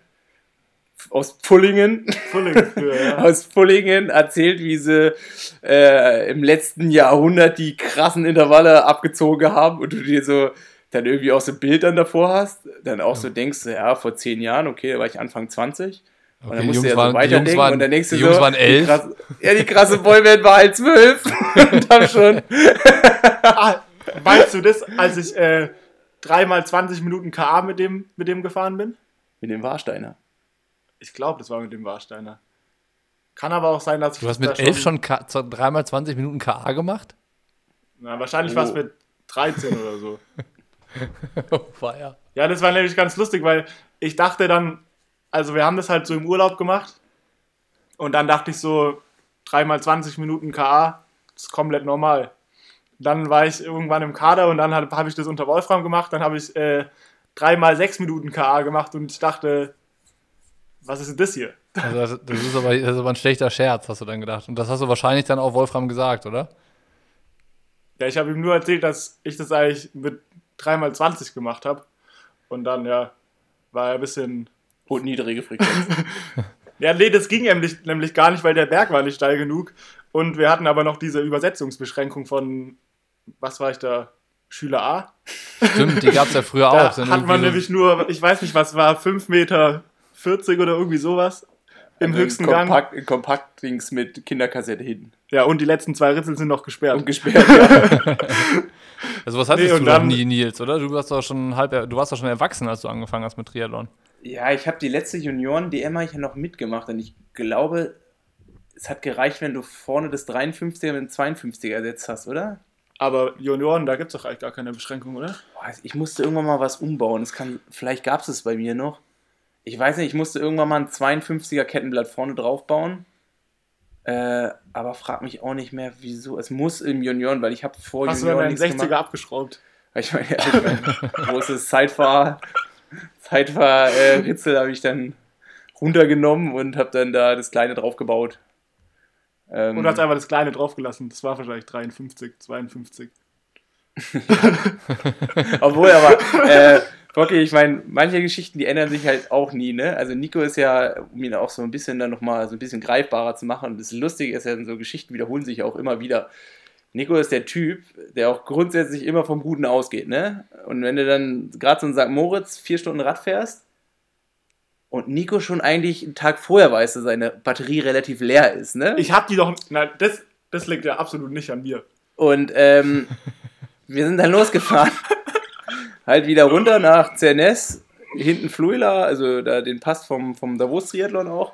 [SPEAKER 1] aus Pullingen, Pullingen ja. [LAUGHS] aus Pullingen erzählt, wie sie äh, im letzten Jahrhundert die krassen Intervalle abgezogen haben und du dir so dann irgendwie auch so ein Bild dann davor hast, dann auch ja. so denkst, ja, vor zehn Jahren, okay, da war ich Anfang 20. Okay, und dann musst du ja so weiterdenken waren, und dann denkst du
[SPEAKER 2] die Jungs
[SPEAKER 1] so,
[SPEAKER 2] waren elf.
[SPEAKER 1] Die krasse, ja, die krasse Boyband war halt zwölf. [LAUGHS] [LAUGHS] und dann schon.
[SPEAKER 3] ah, weißt du das, als ich äh, dreimal 20 Minuten KA mit dem, mit dem gefahren bin?
[SPEAKER 1] Mit dem Warsteiner.
[SPEAKER 3] Ich glaube, das war mit dem Warsteiner. Kann aber auch sein, dass ich.
[SPEAKER 2] Du hast mit elf schon, schon dreimal 20 Minuten KA gemacht?
[SPEAKER 3] Na, wahrscheinlich oh. war es mit 13 oder so. [LAUGHS] [LAUGHS] feier. Ja, das war nämlich ganz lustig, weil ich dachte dann, also wir haben das halt so im Urlaub gemacht und dann dachte ich so, dreimal 20 Minuten KA, das ist komplett normal. Dann war ich irgendwann im Kader und dann habe hab ich das unter Wolfram gemacht, dann habe ich äh, dreimal sechs Minuten KA gemacht und ich dachte, was ist denn das hier? [LAUGHS]
[SPEAKER 2] Also das, ist aber, das ist aber ein schlechter Scherz, hast du dann gedacht. Und das hast du wahrscheinlich dann auch Wolfram gesagt, oder?
[SPEAKER 3] Ja, ich habe ihm nur erzählt, dass ich das eigentlich mit 3x20 gemacht habe. Und dann, ja, war er ein bisschen.
[SPEAKER 1] Und niedrige Frequenz. [LAUGHS]
[SPEAKER 3] ja, nee, das ging nämlich, nämlich gar nicht, weil der Berg war nicht steil genug. Und wir hatten aber noch diese Übersetzungsbeschränkung von, was war ich da? Schüler A.
[SPEAKER 2] Stimmt, die gab es ja früher
[SPEAKER 3] da
[SPEAKER 2] auch.
[SPEAKER 3] Hat man nämlich nur, ich weiß nicht, was war, 5 Meter 40 oder irgendwie sowas im also höchsten
[SPEAKER 1] Kompakt, Gang. Kompaktdings mit Kinderkassette hinten.
[SPEAKER 3] Ja, und die letzten zwei Ritzel sind noch gesperrt.
[SPEAKER 1] Und gesperrt, ja. [LAUGHS]
[SPEAKER 2] Also was hattest nee, du noch nie, Nils, oder? Du warst doch schon halb, du warst doch schon erwachsen, als du angefangen hast mit Triathlon.
[SPEAKER 1] Ja, ich habe die letzte Junioren-DM ja noch mitgemacht und ich glaube, es hat gereicht, wenn du vorne das 53er mit dem 52er ersetzt hast, oder?
[SPEAKER 3] Aber Junioren, da gibt es doch eigentlich gar keine Beschränkung, oder?
[SPEAKER 1] Ich musste irgendwann mal was umbauen. Das kann, vielleicht gab es es bei mir noch. Ich weiß nicht, ich musste irgendwann mal ein 52er Kettenblatt vorne drauf bauen. Äh, aber frag mich auch nicht mehr, wieso. Es muss im Junioren, weil ich habe vor
[SPEAKER 3] Hast Junioren du deinen 60er gemacht. abgeschraubt?
[SPEAKER 1] Ich meine, [LAUGHS] ja, ich mein, großes Zeitfahr, Zeitfahr-Ritzel äh, habe ich dann runtergenommen und habe dann da das kleine draufgebaut.
[SPEAKER 3] Ähm, und hast einfach das kleine draufgelassen. Das war wahrscheinlich 53, 52. [LAUGHS]
[SPEAKER 1] Obwohl, aber äh, Okay, ich meine, manche Geschichten, die ändern sich halt auch nie, ne? Also Nico ist ja, um ihn auch so ein bisschen dann nochmal so ein bisschen greifbarer zu machen, und das Lustige ist ja, so Geschichten wiederholen sich auch immer wieder. Nico ist der Typ, der auch grundsätzlich immer vom Guten ausgeht, ne? Und wenn du dann gerade so in St. Moritz vier Stunden Rad fährst und Nico schon eigentlich einen Tag vorher weiß, dass seine Batterie relativ leer ist, ne?
[SPEAKER 3] Ich hab die doch, na, das, das liegt ja absolut nicht an mir.
[SPEAKER 1] Und ähm, wir sind dann losgefahren [LAUGHS] halt wieder runter nach Zernes, hinten Fluila, also da den Pass vom, vom Davos Triathlon auch.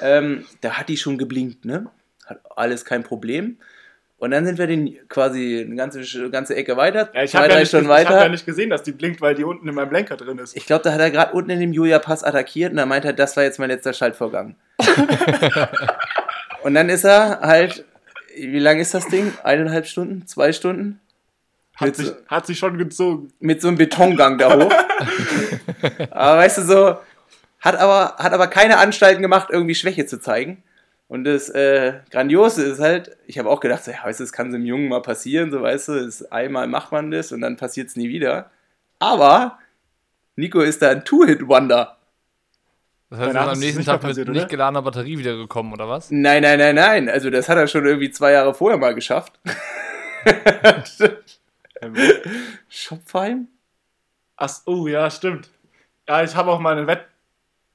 [SPEAKER 1] Ähm, da hat die schon geblinkt, ne? Hat alles kein Problem. Und dann sind wir den quasi eine ganze, ganze Ecke weiter.
[SPEAKER 3] Ja, ich habe ja, nicht, ich hab ja nicht gesehen, dass die blinkt, weil die unten in meinem Lenker drin ist.
[SPEAKER 1] Ich glaube, da hat er gerade unten in dem Julia-Pass attackiert und da meint er, das war jetzt mein letzter Schaltvorgang. [LAUGHS] und dann ist er halt, wie lang ist das Ding? Eineinhalb Stunden? Zwei Stunden?
[SPEAKER 3] Hat, sich, so, hat sich schon gezogen.
[SPEAKER 1] Mit so einem Betongang da hoch. [LAUGHS] aber weißt du, so, hat aber, hat aber keine Anstalten gemacht, irgendwie Schwäche zu zeigen. Und das äh, Grandiose ist halt, ich habe auch gedacht, so, ja, weißt du, das kann so einem Jungen mal passieren, so weißt du, das, einmal macht man das und dann passiert es nie wieder. Aber Nico ist da ein Two-Hit-Wonder.
[SPEAKER 2] Das heißt, er ist am nächsten Tag passiert, mit oder? nicht geladener Batterie wiedergekommen, oder was?
[SPEAKER 1] Nein, nein, nein, nein. Also das hat er schon irgendwie zwei Jahre vorher mal geschafft. [LAUGHS] Schopfheim?
[SPEAKER 3] Ach, oh ja, stimmt. Ja, ich habe auch mal einen, Wett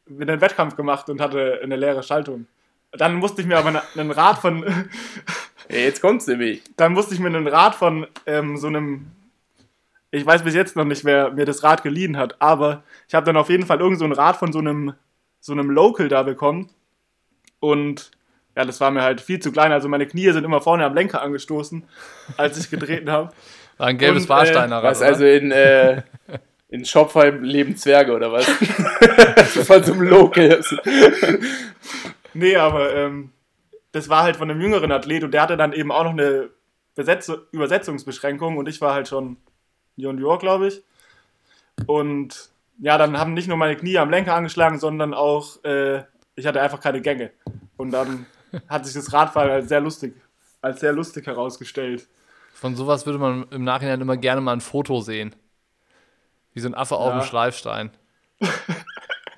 [SPEAKER 3] einen Wettkampf gemacht und hatte eine leere Schaltung. Dann musste ich mir aber einen Rad von. [LAUGHS]
[SPEAKER 1] jetzt kommt's nämlich.
[SPEAKER 3] Dann musste ich mir einen Rad von ähm, so einem. Ich weiß bis jetzt noch nicht, wer mir das Rad geliehen hat, aber ich habe dann auf jeden Fall irgend so ein Rad von so einem, so einem Local da bekommen. Und ja, das war mir halt viel zu klein. Also meine Knie sind immer vorne am Lenker angestoßen, als ich getreten [LAUGHS] habe.
[SPEAKER 2] Ein gelbes Warsteiner
[SPEAKER 1] äh, Was, also in, äh, in Schopfheim leben Zwerge oder was? [LAUGHS] von so einem Local.
[SPEAKER 3] nee, aber ähm, das war halt von einem jüngeren Athlet und der hatte dann eben auch noch eine Besetz Übersetzungsbeschränkung und ich war halt schon Junior, glaube ich. Und ja, dann haben nicht nur meine Knie am Lenker angeschlagen, sondern auch, äh, ich hatte einfach keine Gänge. Und dann hat sich das Radfahren als sehr lustig, als sehr lustig herausgestellt.
[SPEAKER 2] Von sowas würde man im Nachhinein immer gerne mal ein Foto sehen. Wie so ein Affe ja. auf dem Schleifstein. [LAUGHS]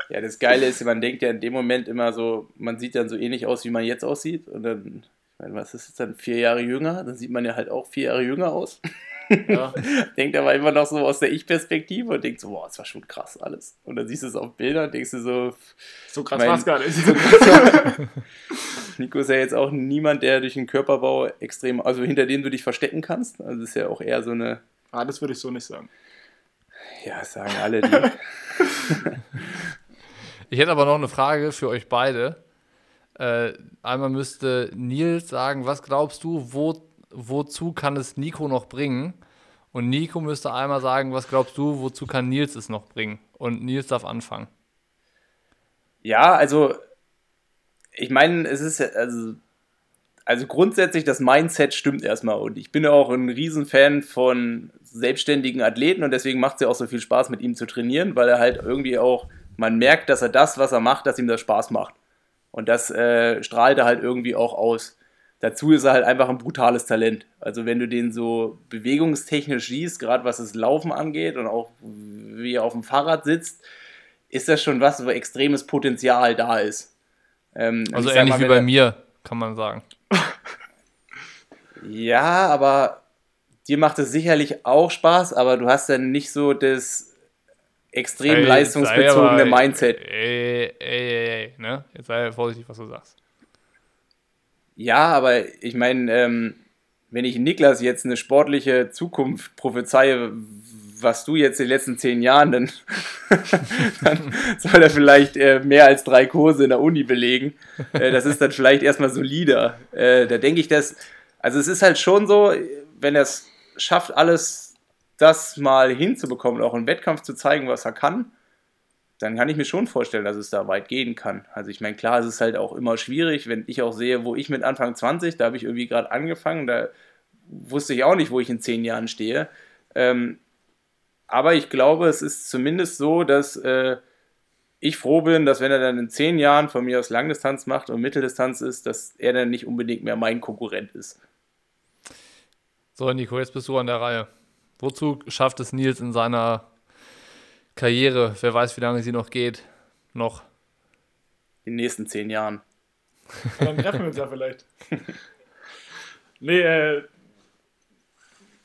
[SPEAKER 1] Ja, das Geile ist, man denkt ja in dem Moment immer so, man sieht dann so ähnlich aus, wie man jetzt aussieht. Und dann, ich meine, was ist jetzt dann, vier Jahre jünger? Dann sieht man ja halt auch vier Jahre jünger aus. [LAUGHS] Ja. [LAUGHS] denkt aber immer noch so aus der Ich-Perspektive und denkt so, boah, das war schon krass alles. Und dann siehst du es auf Bildern und denkst du so,
[SPEAKER 3] so krass war es gar nicht.
[SPEAKER 1] So [LAUGHS] Nico ist ja jetzt auch niemand, der durch den Körperbau extrem, also hinter dem du dich verstecken kannst. Also ist ja auch eher so eine.
[SPEAKER 3] Ah, das würde ich so nicht sagen.
[SPEAKER 1] Ja, das sagen alle. Die. [LAUGHS]
[SPEAKER 2] ich hätte aber noch eine Frage für euch beide. Äh, einmal müsste Nils sagen, was glaubst du, wo wozu kann es Nico noch bringen? Und Nico müsste einmal sagen, was glaubst du, wozu kann Nils es noch bringen? Und Nils darf anfangen.
[SPEAKER 1] Ja, also ich meine, es ist also, also grundsätzlich das Mindset stimmt erstmal und ich bin auch ein Riesenfan von selbstständigen Athleten und deswegen macht es ja auch so viel Spaß mit ihm zu trainieren, weil er halt irgendwie auch, man merkt, dass er das, was er macht, dass ihm das Spaß macht. Und das äh, strahlt er halt irgendwie auch aus. Dazu ist er halt einfach ein brutales Talent. Also wenn du den so bewegungstechnisch siehst, gerade was das Laufen angeht und auch wie er auf dem Fahrrad sitzt, ist das schon was, wo extremes Potenzial da ist.
[SPEAKER 2] Ähm, also ähnlich mal, wie bei mir, kann man sagen. [LAUGHS]
[SPEAKER 1] ja, aber dir macht es sicherlich auch Spaß, aber du hast dann nicht so das extrem hey, leistungsbezogene aber, Mindset.
[SPEAKER 2] Ey, ey, ey, ey, ne? Jetzt sei vorsichtig, was du sagst.
[SPEAKER 1] Ja, aber ich meine, ähm, wenn ich Niklas jetzt eine sportliche Zukunft prophezeie, was du jetzt in den letzten zehn Jahren, dann, [LAUGHS] dann soll er vielleicht äh, mehr als drei Kurse in der Uni belegen. Äh, das ist dann vielleicht erstmal solider. Äh, da denke ich, dass, also es ist halt schon so, wenn er es schafft, alles das mal hinzubekommen, auch im Wettkampf zu zeigen, was er kann, dann kann ich mir schon vorstellen, dass es da weit gehen kann. Also ich meine, klar, es ist halt auch immer schwierig, wenn ich auch sehe, wo ich mit Anfang 20, da habe ich irgendwie gerade angefangen, da wusste ich auch nicht, wo ich in zehn Jahren stehe. Ähm, aber ich glaube, es ist zumindest so, dass äh, ich froh bin, dass wenn er dann in zehn Jahren von mir aus Langdistanz macht und Mitteldistanz ist, dass er dann nicht unbedingt mehr mein Konkurrent ist.
[SPEAKER 2] So, Nico, jetzt bist du an der Reihe. Wozu schafft es Nils in seiner Karriere, wer weiß, wie lange sie noch geht, noch.
[SPEAKER 1] In den nächsten zehn Jahren.
[SPEAKER 3] Dann treffen wir uns ja vielleicht. [LAUGHS] nee, äh,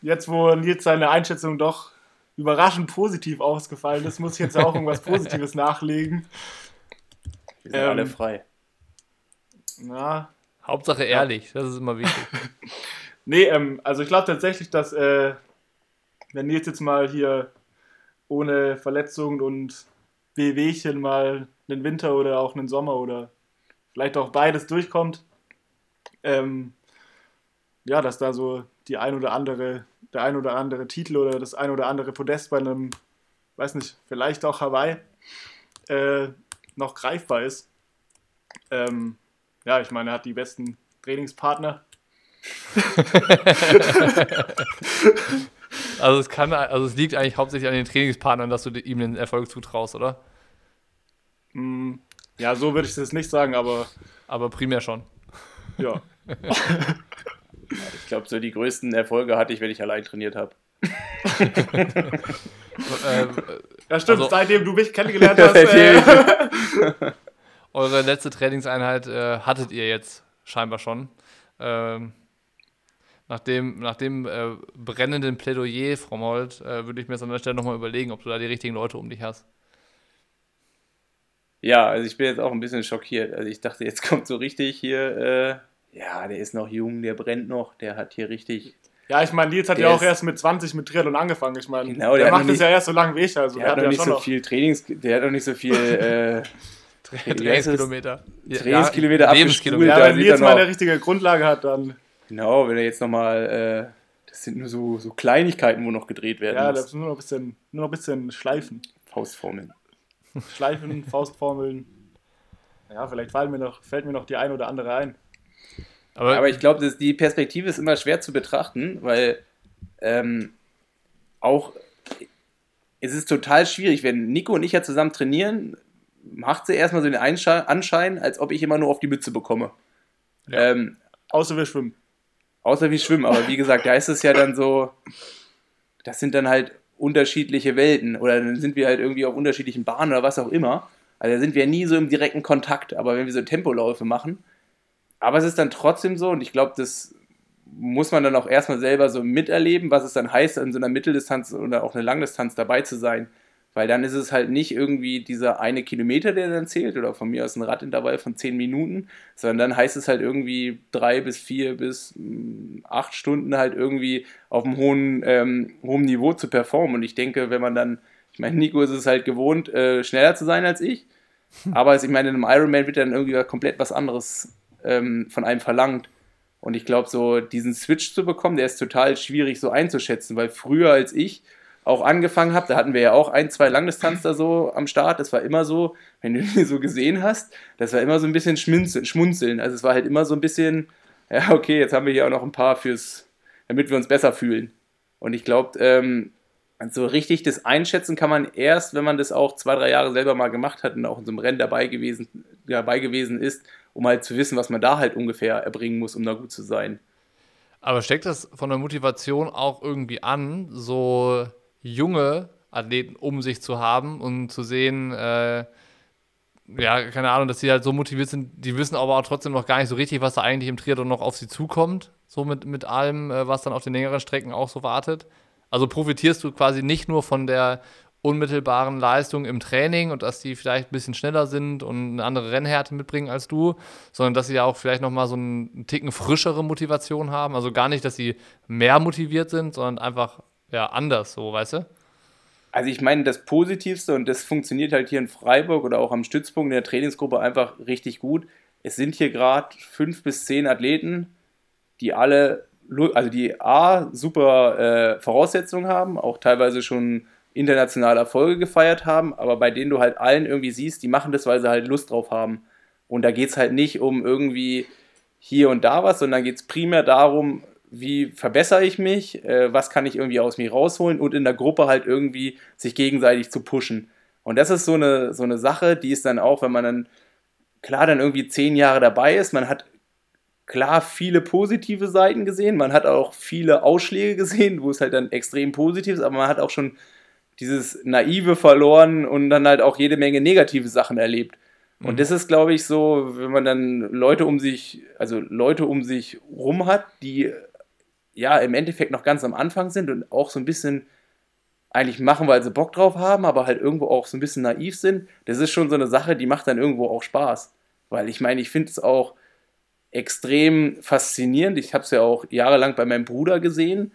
[SPEAKER 3] jetzt wo Nils seine Einschätzung doch überraschend positiv ausgefallen ist, muss ich jetzt auch irgendwas Positives [LAUGHS] nachlegen.
[SPEAKER 1] Wir sind ähm, alle frei.
[SPEAKER 2] Na. Hauptsache ehrlich, ja. das ist immer wichtig. [LAUGHS]
[SPEAKER 3] nee, ähm, also ich glaube tatsächlich, dass äh, wenn Nils jetzt mal hier ohne Verletzungen und Wehwehchen mal einen Winter oder auch einen Sommer oder vielleicht auch beides durchkommt. Ähm, ja, dass da so die ein oder andere, der ein oder andere Titel oder das ein oder andere Podest bei einem, weiß nicht, vielleicht auch Hawaii äh, noch greifbar ist. Ähm, ja, ich meine, er hat die besten Trainingspartner. [LAUGHS] [LAUGHS]
[SPEAKER 2] Also es kann, also es liegt eigentlich hauptsächlich an den Trainingspartnern, dass du ihm den Erfolg zutraust, oder?
[SPEAKER 3] Mm, ja, so würde ich es nicht sagen, aber.
[SPEAKER 2] Aber primär schon.
[SPEAKER 3] Ja.
[SPEAKER 1] ich glaube, so die größten Erfolge hatte ich, wenn ich allein trainiert habe.
[SPEAKER 3] äh, ja, stimmt, also, seitdem du mich kennengelernt hast. [LAUGHS] Äh,
[SPEAKER 2] eure letzte Trainingseinheit äh, hattet ihr jetzt scheinbar schon. Ähm, nach dem, nach dem äh, brennenden Plädoyer, Frau Molt, äh, würde ich mir jetzt an der Stelle nochmal überlegen, ob du da die richtigen Leute um dich hast.
[SPEAKER 1] Ja, also ich bin jetzt auch ein bisschen schockiert. Also ich dachte, jetzt [LAUGHS] kommt so richtig hier, äh, ja, der ist noch jung, der brennt noch, der hat hier richtig.
[SPEAKER 3] Ja, ich meine, Nils hat ja auch erst mit 20 mit Triathlon angefangen. Ich meine, genau, der, der macht es ja erst so lange wie ich. Also
[SPEAKER 1] der, der hat, hat noch nicht so noch viel Trainings, der hat noch nicht so viel [LAUGHS] äh,
[SPEAKER 2] Trainingskilometer.
[SPEAKER 1] Trainingskilometer ja,
[SPEAKER 3] Lebenskilometer. Ja, wenn Nils mal eine richtige Grundlage hat, dann.
[SPEAKER 1] Genau, wenn er jetzt nochmal, äh, das sind nur so, so Kleinigkeiten, wo noch gedreht werden
[SPEAKER 3] Ja, muss. das ist nur noch ein bisschen, nur noch ein bisschen schleifen.
[SPEAKER 1] Faustformeln.
[SPEAKER 3] Schleifen, [LAUGHS] Faustformeln. Ja, vielleicht mir noch, fällt mir noch die ein oder andere ein.
[SPEAKER 1] Aber, Aber ich glaube, die Perspektive ist immer schwer zu betrachten, weil ähm, auch es ist total schwierig, wenn Nico und ich ja zusammen trainieren, macht sie erstmal so den Anschein, als ob ich immer nur auf die Mütze bekomme.
[SPEAKER 3] Ja. Ähm, außer wir schwimmen.
[SPEAKER 1] Außer wir schwimmen, aber wie gesagt, da ist es ja dann so, das sind dann halt unterschiedliche Welten oder dann sind wir halt irgendwie auf unterschiedlichen Bahnen oder was auch immer. Also da sind wir nie so im direkten Kontakt, aber wenn wir so Tempoläufe machen, aber es ist dann trotzdem so und ich glaube, das muss man dann auch erstmal selber so miterleben, was es dann heißt, in so einer Mitteldistanz oder auch eine Langdistanz dabei zu sein. Weil dann ist es halt nicht irgendwie dieser eine Kilometer, der dann zählt, oder von mir aus ein Radintervall von zehn Minuten, sondern dann heißt es halt irgendwie drei bis vier bis mm, acht Stunden halt irgendwie auf einem hohen, ähm, hohen Niveau zu performen. Und ich denke, wenn man dann, ich meine, Nico ist es halt gewohnt, äh, schneller zu sein als ich, aber ich meine, in einem Ironman wird dann irgendwie komplett was anderes ähm, von einem verlangt. Und ich glaube, so diesen Switch zu bekommen, der ist total schwierig so einzuschätzen, weil früher als ich auch angefangen habe, da hatten wir ja auch ein, zwei Langdistanz da so am Start. Das war immer so, wenn du [LAUGHS] die so gesehen hast, das war immer so ein bisschen schmunzeln. Also es war halt immer so ein bisschen, ja, okay, jetzt haben wir hier auch noch ein paar fürs, damit wir uns besser fühlen. Und ich glaube, ähm, so richtig das einschätzen kann man erst, wenn man das auch zwei, drei Jahre selber mal gemacht hat und auch in so einem Rennen dabei gewesen, dabei gewesen ist, um halt zu wissen, was man da halt ungefähr erbringen muss, um da gut zu sein.
[SPEAKER 2] Aber steckt das von der Motivation auch irgendwie an, so junge Athleten um sich zu haben und zu sehen, äh, ja, keine Ahnung, dass sie halt so motiviert sind, die wissen aber auch trotzdem noch gar nicht so richtig, was da eigentlich im Triathlon noch auf sie zukommt, so mit, mit allem, äh, was dann auf den längeren Strecken auch so wartet. Also profitierst du quasi nicht nur von der unmittelbaren Leistung im Training und dass die vielleicht ein bisschen schneller sind und eine andere Rennhärte mitbringen als du, sondern dass sie ja auch vielleicht nochmal so einen Ticken frischere Motivation haben. Also gar nicht, dass sie mehr motiviert sind, sondern einfach ja, anders, so, weißt du?
[SPEAKER 1] Also ich meine, das Positivste, und das funktioniert halt hier in Freiburg oder auch am Stützpunkt in der Trainingsgruppe einfach richtig gut. Es sind hier gerade fünf bis zehn Athleten, die alle, also die A, super äh, Voraussetzungen haben, auch teilweise schon internationale Erfolge gefeiert haben, aber bei denen du halt allen irgendwie siehst, die machen das, weil sie halt Lust drauf haben. Und da geht es halt nicht um irgendwie hier und da was, sondern geht es primär darum, wie verbessere ich mich, äh, was kann ich irgendwie aus mir rausholen und in der Gruppe halt irgendwie sich gegenseitig zu pushen. Und das ist so eine, so eine Sache, die ist dann auch, wenn man dann klar dann irgendwie zehn Jahre dabei ist, man hat klar viele positive Seiten gesehen, man hat auch viele Ausschläge gesehen, wo es halt dann extrem positiv ist, aber man hat auch schon dieses Naive verloren und dann halt auch jede Menge negative Sachen erlebt. Und mhm. das ist, glaube ich, so, wenn man dann Leute um sich, also Leute um sich rum hat, die ja im Endeffekt noch ganz am Anfang sind und auch so ein bisschen eigentlich machen, weil sie Bock drauf haben, aber halt irgendwo auch so ein bisschen naiv sind, das ist schon so eine Sache, die macht dann irgendwo auch Spaß. Weil ich meine, ich finde es auch extrem faszinierend. Ich habe es ja auch jahrelang bei meinem Bruder gesehen.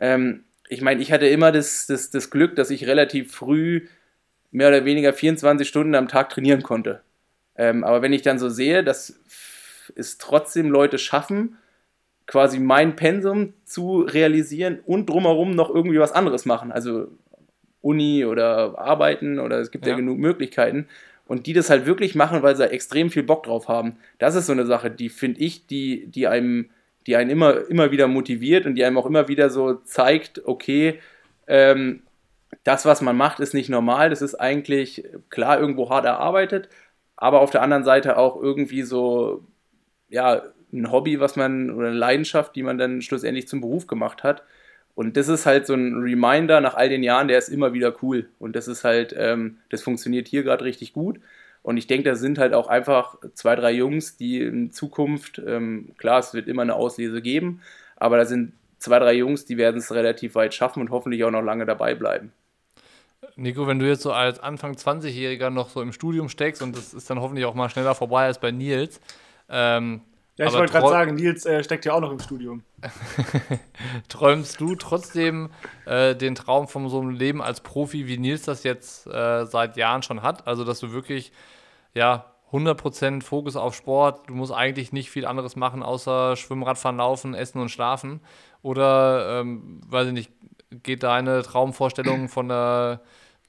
[SPEAKER 1] Ähm, ich meine, ich hatte immer das, das, das Glück, dass ich relativ früh mehr oder weniger 24 Stunden am Tag trainieren konnte. Ähm, aber wenn ich dann so sehe, dass es trotzdem Leute schaffen, quasi mein Pensum zu realisieren und drumherum noch irgendwie was anderes machen. Also Uni oder arbeiten oder es gibt ja, ja genug Möglichkeiten. Und die das halt wirklich machen, weil sie extrem viel Bock drauf haben. Das ist so eine Sache, die finde ich, die, die einem, die einen immer, immer wieder motiviert und die einem auch immer wieder so zeigt, okay, ähm, das, was man macht, ist nicht normal. Das ist eigentlich klar irgendwo hart erarbeitet, aber auf der anderen Seite auch irgendwie so, ja, ein Hobby, was man oder eine Leidenschaft, die man dann schlussendlich zum Beruf gemacht hat. Und das ist halt so ein Reminder nach all den Jahren, der ist immer wieder cool. Und das ist halt, ähm, das funktioniert hier gerade richtig gut. Und ich denke, da sind halt auch einfach zwei, drei Jungs, die in Zukunft, ähm, klar, es wird immer eine Auslese geben, aber da sind zwei, drei Jungs, die werden es relativ weit schaffen und hoffentlich auch noch lange dabei bleiben.
[SPEAKER 2] Nico, wenn du jetzt so als Anfang 20-Jähriger noch so im Studium steckst und das ist dann hoffentlich auch mal schneller vorbei als bei Nils, ähm,
[SPEAKER 3] ja, ich wollte gerade sagen, Nils äh, steckt ja auch noch im Studium. [LAUGHS]
[SPEAKER 2] Träumst du trotzdem äh, den Traum von so einem Leben als Profi, wie Nils das jetzt äh, seit Jahren schon hat? Also, dass du wirklich, ja, 100% Fokus auf Sport, du musst eigentlich nicht viel anderes machen, außer Schwimmen, Radfahren, Laufen, Essen und Schlafen? Oder, ähm, weiß ich nicht, geht deine Traumvorstellung von der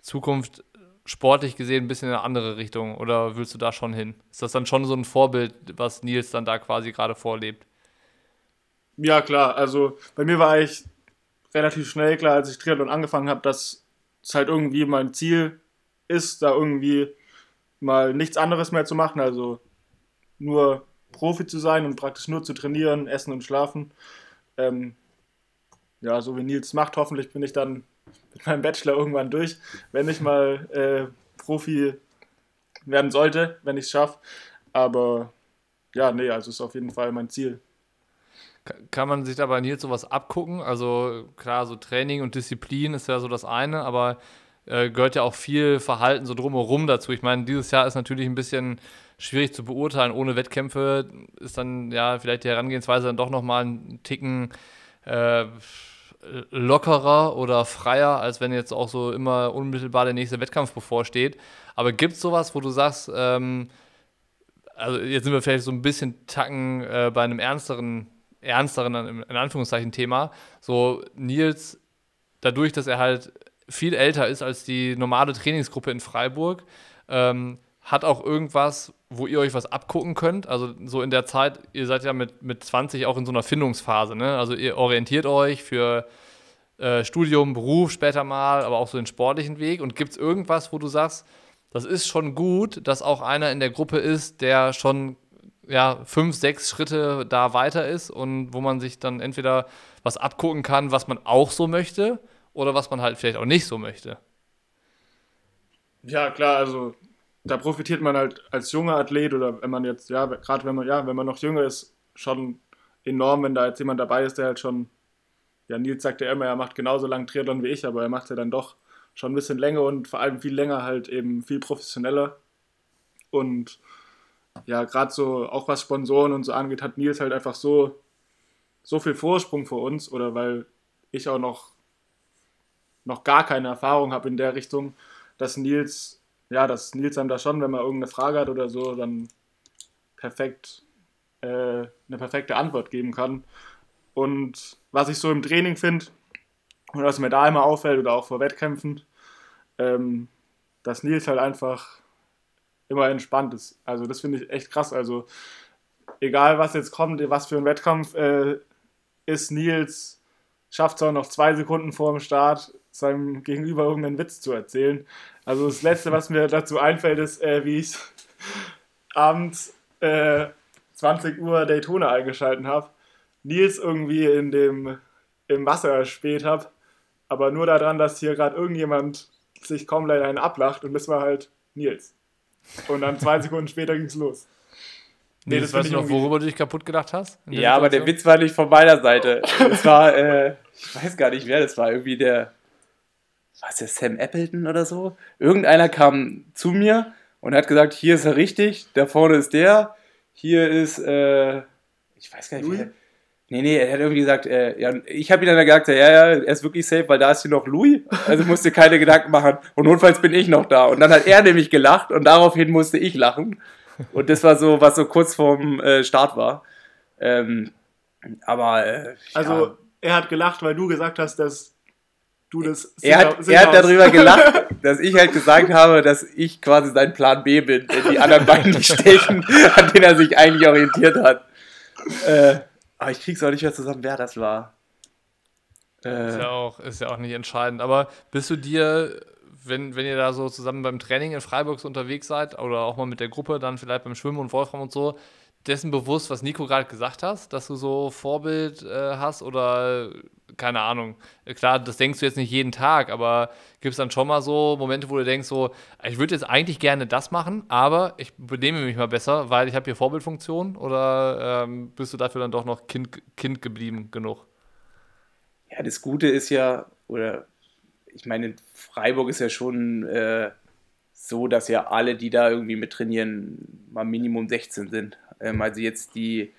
[SPEAKER 2] Zukunft sportlich gesehen ein bisschen in eine andere Richtung oder willst du da schon hin? Ist das dann schon so ein Vorbild, was Nils dann da quasi gerade vorlebt?
[SPEAKER 3] Ja, klar. Also bei mir war eigentlich relativ schnell klar, als ich Triathlon angefangen habe, dass es halt irgendwie mein Ziel ist, da irgendwie mal nichts anderes mehr zu machen, also nur Profi zu sein und praktisch nur zu trainieren, essen und schlafen. Ähm, ja, so wie Nils macht, hoffentlich bin ich dann mit meinem Bachelor irgendwann durch, wenn ich mal äh, Profi werden sollte, wenn ich es schaffe. Aber ja, nee, also ist auf jeden Fall mein Ziel.
[SPEAKER 2] Kann man sich aber Nils sowas abgucken? Also klar, so Training und Disziplin ist ja so das eine, aber äh, gehört ja auch viel Verhalten so drumherum dazu. Ich meine, dieses Jahr ist natürlich ein bisschen schwierig zu beurteilen. Ohne Wettkämpfe ist dann ja vielleicht die Herangehensweise dann doch nochmal ein Ticken äh, lockerer oder freier, als wenn jetzt auch so immer unmittelbar der nächste Wettkampf bevorsteht. Aber gibt es sowas, wo du sagst, ähm, also jetzt sind wir vielleicht so ein bisschen Tacken äh, bei einem ernsteren, ernsteren, in Anführungszeichen, Thema. So Nils, dadurch, dass er halt viel älter ist als die normale Trainingsgruppe in Freiburg, ähm, hat auch irgendwas, wo ihr euch was abgucken könnt. Also so in der Zeit, ihr seid ja mit, mit 20 auch in so einer Findungsphase. Ne? Also ihr orientiert euch für äh, Studium, Beruf später mal, aber auch so den sportlichen Weg. Und gibt es irgendwas, wo du sagst, das ist schon gut, dass auch einer in der Gruppe ist, der schon ja, fünf, sechs Schritte da weiter ist und wo man sich dann entweder was abgucken kann, was man auch so möchte oder was man halt vielleicht auch nicht so möchte.
[SPEAKER 3] Ja, klar, also da profitiert man halt als junger Athlet oder wenn man jetzt, ja, gerade wenn man, ja, wenn man noch jünger ist, schon enorm, wenn da jetzt jemand dabei ist, der halt schon, ja, Nils sagt ja immer, er macht genauso lang Triathlon wie ich, aber er macht ja dann doch schon ein bisschen länger und vor allem viel länger halt eben viel professioneller. Und ja, gerade so, auch was Sponsoren und so angeht, hat Nils halt einfach so, so viel Vorsprung vor uns oder weil ich auch noch, noch gar keine Erfahrung habe in der Richtung, dass Nils ja, dass Nils einem da schon, wenn man irgendeine Frage hat oder so, dann perfekt äh, eine perfekte Antwort geben kann. Und was ich so im Training finde, und was mir da immer auffällt oder auch vor Wettkämpfen, ähm, dass Nils halt einfach immer entspannt ist. Also das finde ich echt krass. Also egal was jetzt kommt, was für ein Wettkampf äh, ist, Nils schafft es auch noch zwei Sekunden vor dem Start, seinem Gegenüber irgendeinen Witz zu erzählen. Also das Letzte, was mir dazu einfällt, ist, äh, wie ich abends äh, 20 Uhr Daytona eingeschalten habe, Nils irgendwie in dem, im Wasser erspäht habe, aber nur daran, dass hier gerade irgendjemand sich komplett einen ablacht und das war halt Nils. Und dann zwei Sekunden später ging es los.
[SPEAKER 2] Nee, das weißt du noch, worüber du dich kaputt gedacht hast?
[SPEAKER 1] Ja, aber der Witz war nicht von meiner Seite. Es war, äh, ich weiß gar nicht wer das war, irgendwie der, was der Sam Appleton oder so? Irgendeiner kam zu mir und hat gesagt, hier ist er richtig, da vorne ist der, hier ist, äh, ich weiß gar nicht, Louis? wer. Nee, nee, er hat irgendwie gesagt, äh, ja, ich habe ihm dann gesagt, ja, ja, er ist wirklich safe, weil da ist hier noch Louis, also musst dir keine Gedanken machen und notfalls bin ich noch da. Und dann hat er nämlich gelacht und daraufhin musste ich lachen. Und das war so, was so kurz vorm äh, Start war. Ähm, aber. Äh,
[SPEAKER 3] also, ja. er hat gelacht, weil du gesagt hast, dass du das.
[SPEAKER 1] Er hat, er hat darüber gelacht, [LAUGHS] dass ich halt gesagt habe, dass ich quasi sein Plan B bin, in die anderen beiden nicht stechen, [LAUGHS] an denen er sich eigentlich orientiert hat. Äh, aber ich krieg's auch nicht mehr zusammen, wer das war.
[SPEAKER 2] Äh, ist, ja auch, ist ja auch nicht entscheidend. Aber bist du dir wenn, wenn ihr da so zusammen beim Training in Freiburg unterwegs seid oder auch mal mit der Gruppe, dann vielleicht beim Schwimmen und Wolfram und so, dessen bewusst, was Nico gerade gesagt hast, dass du so Vorbild äh, hast oder keine Ahnung. Klar, das denkst du jetzt nicht jeden Tag, aber gibt es dann schon mal so Momente, wo du denkst, so, ich würde jetzt eigentlich gerne das machen, aber ich benehme mich mal besser, weil ich habe hier Vorbildfunktion oder ähm, bist du dafür dann doch noch kind, kind geblieben genug?
[SPEAKER 1] Ja, das Gute ist ja, oder ich meine, Freiburg ist ja schon äh, so, dass ja alle, die da irgendwie mit trainieren, mal Minimum 16 sind. Ähm, also jetzt die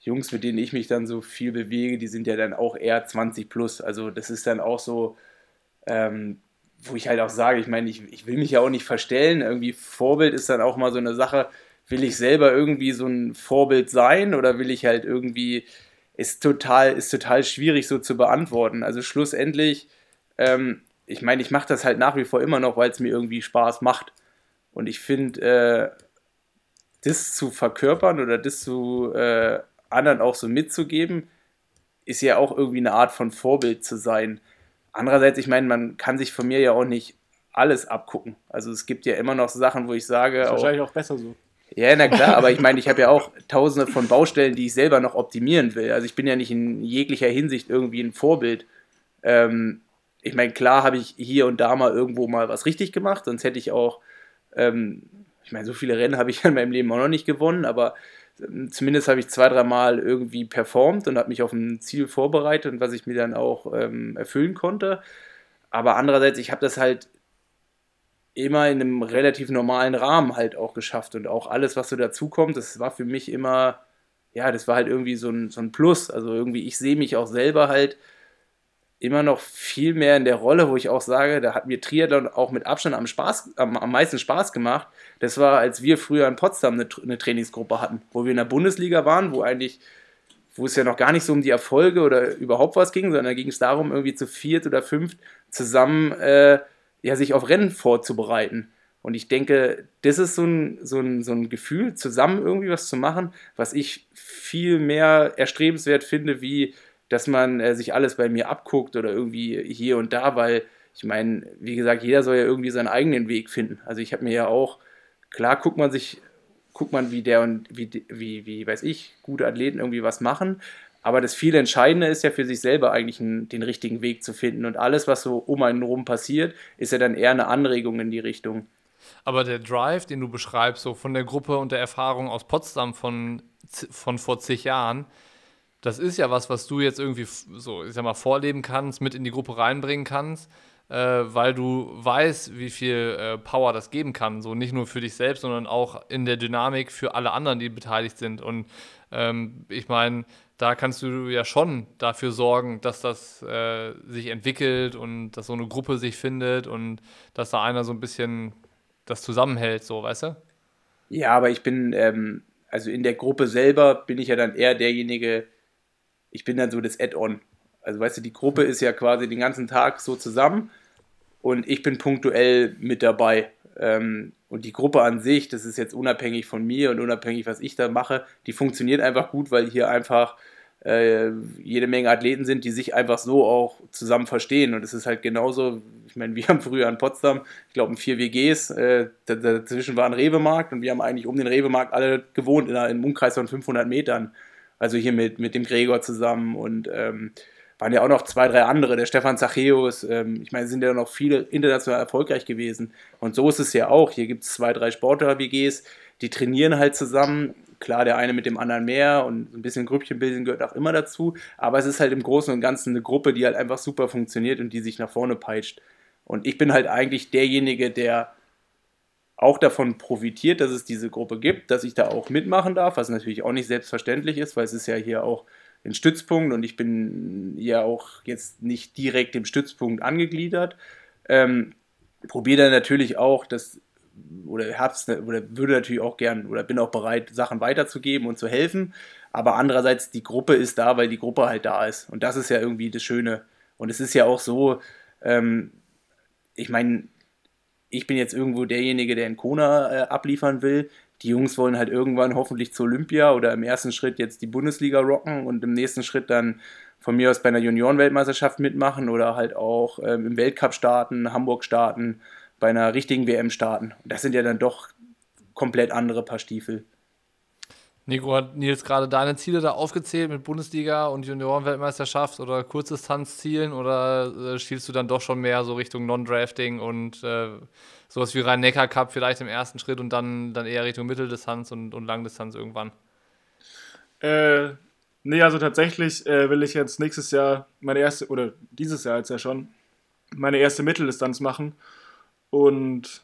[SPEAKER 1] Jungs, mit denen ich mich dann so viel bewege, die sind ja dann auch eher 20 plus. Also das ist dann auch so, ähm, wo ich halt auch sage, ich meine, ich, ich will mich ja auch nicht verstellen. Irgendwie Vorbild ist dann auch mal so eine Sache, will ich selber irgendwie so ein Vorbild sein oder will ich halt irgendwie, ist total, ist total schwierig so zu beantworten. Also schlussendlich, ähm, ich meine, ich mache das halt nach wie vor immer noch, weil es mir irgendwie Spaß macht. Und ich finde, äh, das zu verkörpern oder das zu äh, anderen auch so mitzugeben, ist ja auch irgendwie eine Art von Vorbild zu sein. Andererseits, ich meine, man kann sich von mir ja auch nicht alles abgucken. Also es gibt ja immer noch Sachen, wo ich sage.
[SPEAKER 3] Ist wahrscheinlich auch, auch besser so.
[SPEAKER 1] Ja, na klar, aber ich meine, ich habe ja auch [LAUGHS] tausende von Baustellen, die ich selber noch optimieren will. Also ich bin ja nicht in jeglicher Hinsicht irgendwie ein Vorbild. Ähm, ich meine, klar habe ich hier und da mal irgendwo mal was richtig gemacht, sonst hätte ich auch, ähm, ich meine, so viele Rennen habe ich [LAUGHS] in meinem Leben auch noch nicht gewonnen, aber zumindest habe ich zwei, dreimal irgendwie performt und habe mich auf ein Ziel vorbereitet und was ich mir dann auch ähm, erfüllen konnte. Aber andererseits, ich habe das halt immer in einem relativ normalen Rahmen halt auch geschafft und auch alles, was so dazukommt, das war für mich immer, ja, das war halt irgendwie so ein, so ein Plus. Also irgendwie, ich sehe mich auch selber halt immer noch viel mehr in der Rolle, wo ich auch sage, da hat mir Triathlon auch mit Abstand am, Spaß, am, am meisten Spaß gemacht. Das war, als wir früher in Potsdam eine, eine, Trainingsgruppe hatten, wo wir in der Bundesliga waren, wo eigentlich, wo es ja noch gar nicht so um die Erfolge oder überhaupt was ging, sondern da ging es darum, irgendwie zu viert oder fünft zusammen äh, ja, sich auf Rennen vorzubereiten. Und ich denke, das ist so ein, so, ein, so ein Gefühl, zusammen irgendwie was zu machen, was ich viel mehr erstrebenswert finde, wie dass man äh, sich alles bei mir abguckt oder irgendwie hier und da, weil ich meine, wie gesagt, jeder soll ja irgendwie seinen eigenen Weg finden. Also ich habe mir ja auch, klar guckt man sich, guckt man, wie der und wie, wie, wie weiß ich, gute Athleten irgendwie was machen. Aber das viel Entscheidende ist ja für sich selber eigentlich einen, den richtigen Weg zu finden. Und alles, was so um einen rum passiert, ist ja dann eher eine Anregung in die Richtung.
[SPEAKER 2] Aber der Drive, den du beschreibst, so von der Gruppe und der Erfahrung aus Potsdam von, von vor zig Jahren, das ist ja was, was du jetzt irgendwie so, ich sag mal, vorleben kannst, mit in die Gruppe reinbringen kannst, äh, weil du weißt, wie viel äh, Power das geben kann. So nicht nur für dich selbst, sondern auch in der Dynamik für alle anderen, die beteiligt sind. Und ähm, ich meine, da kannst du ja schon dafür sorgen, dass das äh, sich entwickelt und dass so eine Gruppe sich findet und dass da einer so ein bisschen das zusammenhält, so, weißt du?
[SPEAKER 1] Ja, aber ich bin, ähm, also in der Gruppe selber bin ich ja dann eher derjenige, ich bin dann so das Add-on. Also weißt du, die Gruppe ist ja quasi den ganzen Tag so zusammen und ich bin punktuell mit dabei. Ähm, und die Gruppe an sich, das ist jetzt unabhängig von mir und unabhängig, was ich da mache, die funktioniert einfach gut, weil hier einfach äh, jede Menge Athleten sind, die sich einfach so auch zusammen verstehen. Und es ist halt genauso, ich meine, wir [LAUGHS] haben früher in Potsdam, ich glaube, in vier WGs, äh, dazwischen war ein Rewe-Markt und wir haben eigentlich um den Rewe-Markt alle gewohnt, in einem Umkreis von 500 Metern. Also hier mit, mit dem Gregor zusammen und ähm, waren ja auch noch zwei, drei andere. Der Stefan Zachäus, ähm, ich meine, sind ja noch viele international erfolgreich gewesen. Und so ist es ja auch. Hier gibt es zwei, drei Sportler-WGs, die trainieren halt zusammen. Klar, der eine mit dem anderen mehr und ein bisschen Grüppchenbilden gehört auch immer dazu. Aber es ist halt im Großen und Ganzen eine Gruppe, die halt einfach super funktioniert und die sich nach vorne peitscht. Und ich bin halt eigentlich derjenige, der auch davon profitiert, dass es diese Gruppe gibt, dass ich da auch mitmachen darf, was natürlich auch nicht selbstverständlich ist, weil es ist ja hier auch ein Stützpunkt und ich bin ja auch jetzt nicht direkt im Stützpunkt angegliedert. Ähm, probiere dann natürlich auch, das oder hab's oder würde natürlich auch gern oder bin auch bereit, Sachen weiterzugeben und zu helfen. Aber andererseits, die Gruppe ist da, weil die Gruppe halt da ist. Und das ist ja irgendwie das Schöne. Und es ist ja auch so, ähm, ich meine, ich bin jetzt irgendwo derjenige, der in Kona äh, abliefern will. Die Jungs wollen halt irgendwann hoffentlich zur Olympia oder im ersten Schritt jetzt die Bundesliga rocken und im nächsten Schritt dann von mir aus bei einer Juniorenweltmeisterschaft mitmachen oder halt auch ähm, im Weltcup starten, Hamburg starten, bei einer richtigen WM starten. Das sind ja dann doch komplett andere Paar Stiefel.
[SPEAKER 2] Nico, hat Nils gerade deine Ziele da aufgezählt mit Bundesliga und Juniorenweltmeisterschaft oder Kurzdistanzzielen oder äh, schielst du dann doch schon mehr so Richtung Non-Drafting und äh, sowas wie Rhein-Neckar-Cup vielleicht im ersten Schritt und dann, dann eher Richtung Mitteldistanz und, und Langdistanz irgendwann?
[SPEAKER 3] Äh, nee, also tatsächlich äh, will ich jetzt nächstes Jahr meine erste, oder dieses Jahr jetzt ja schon, meine erste Mitteldistanz machen und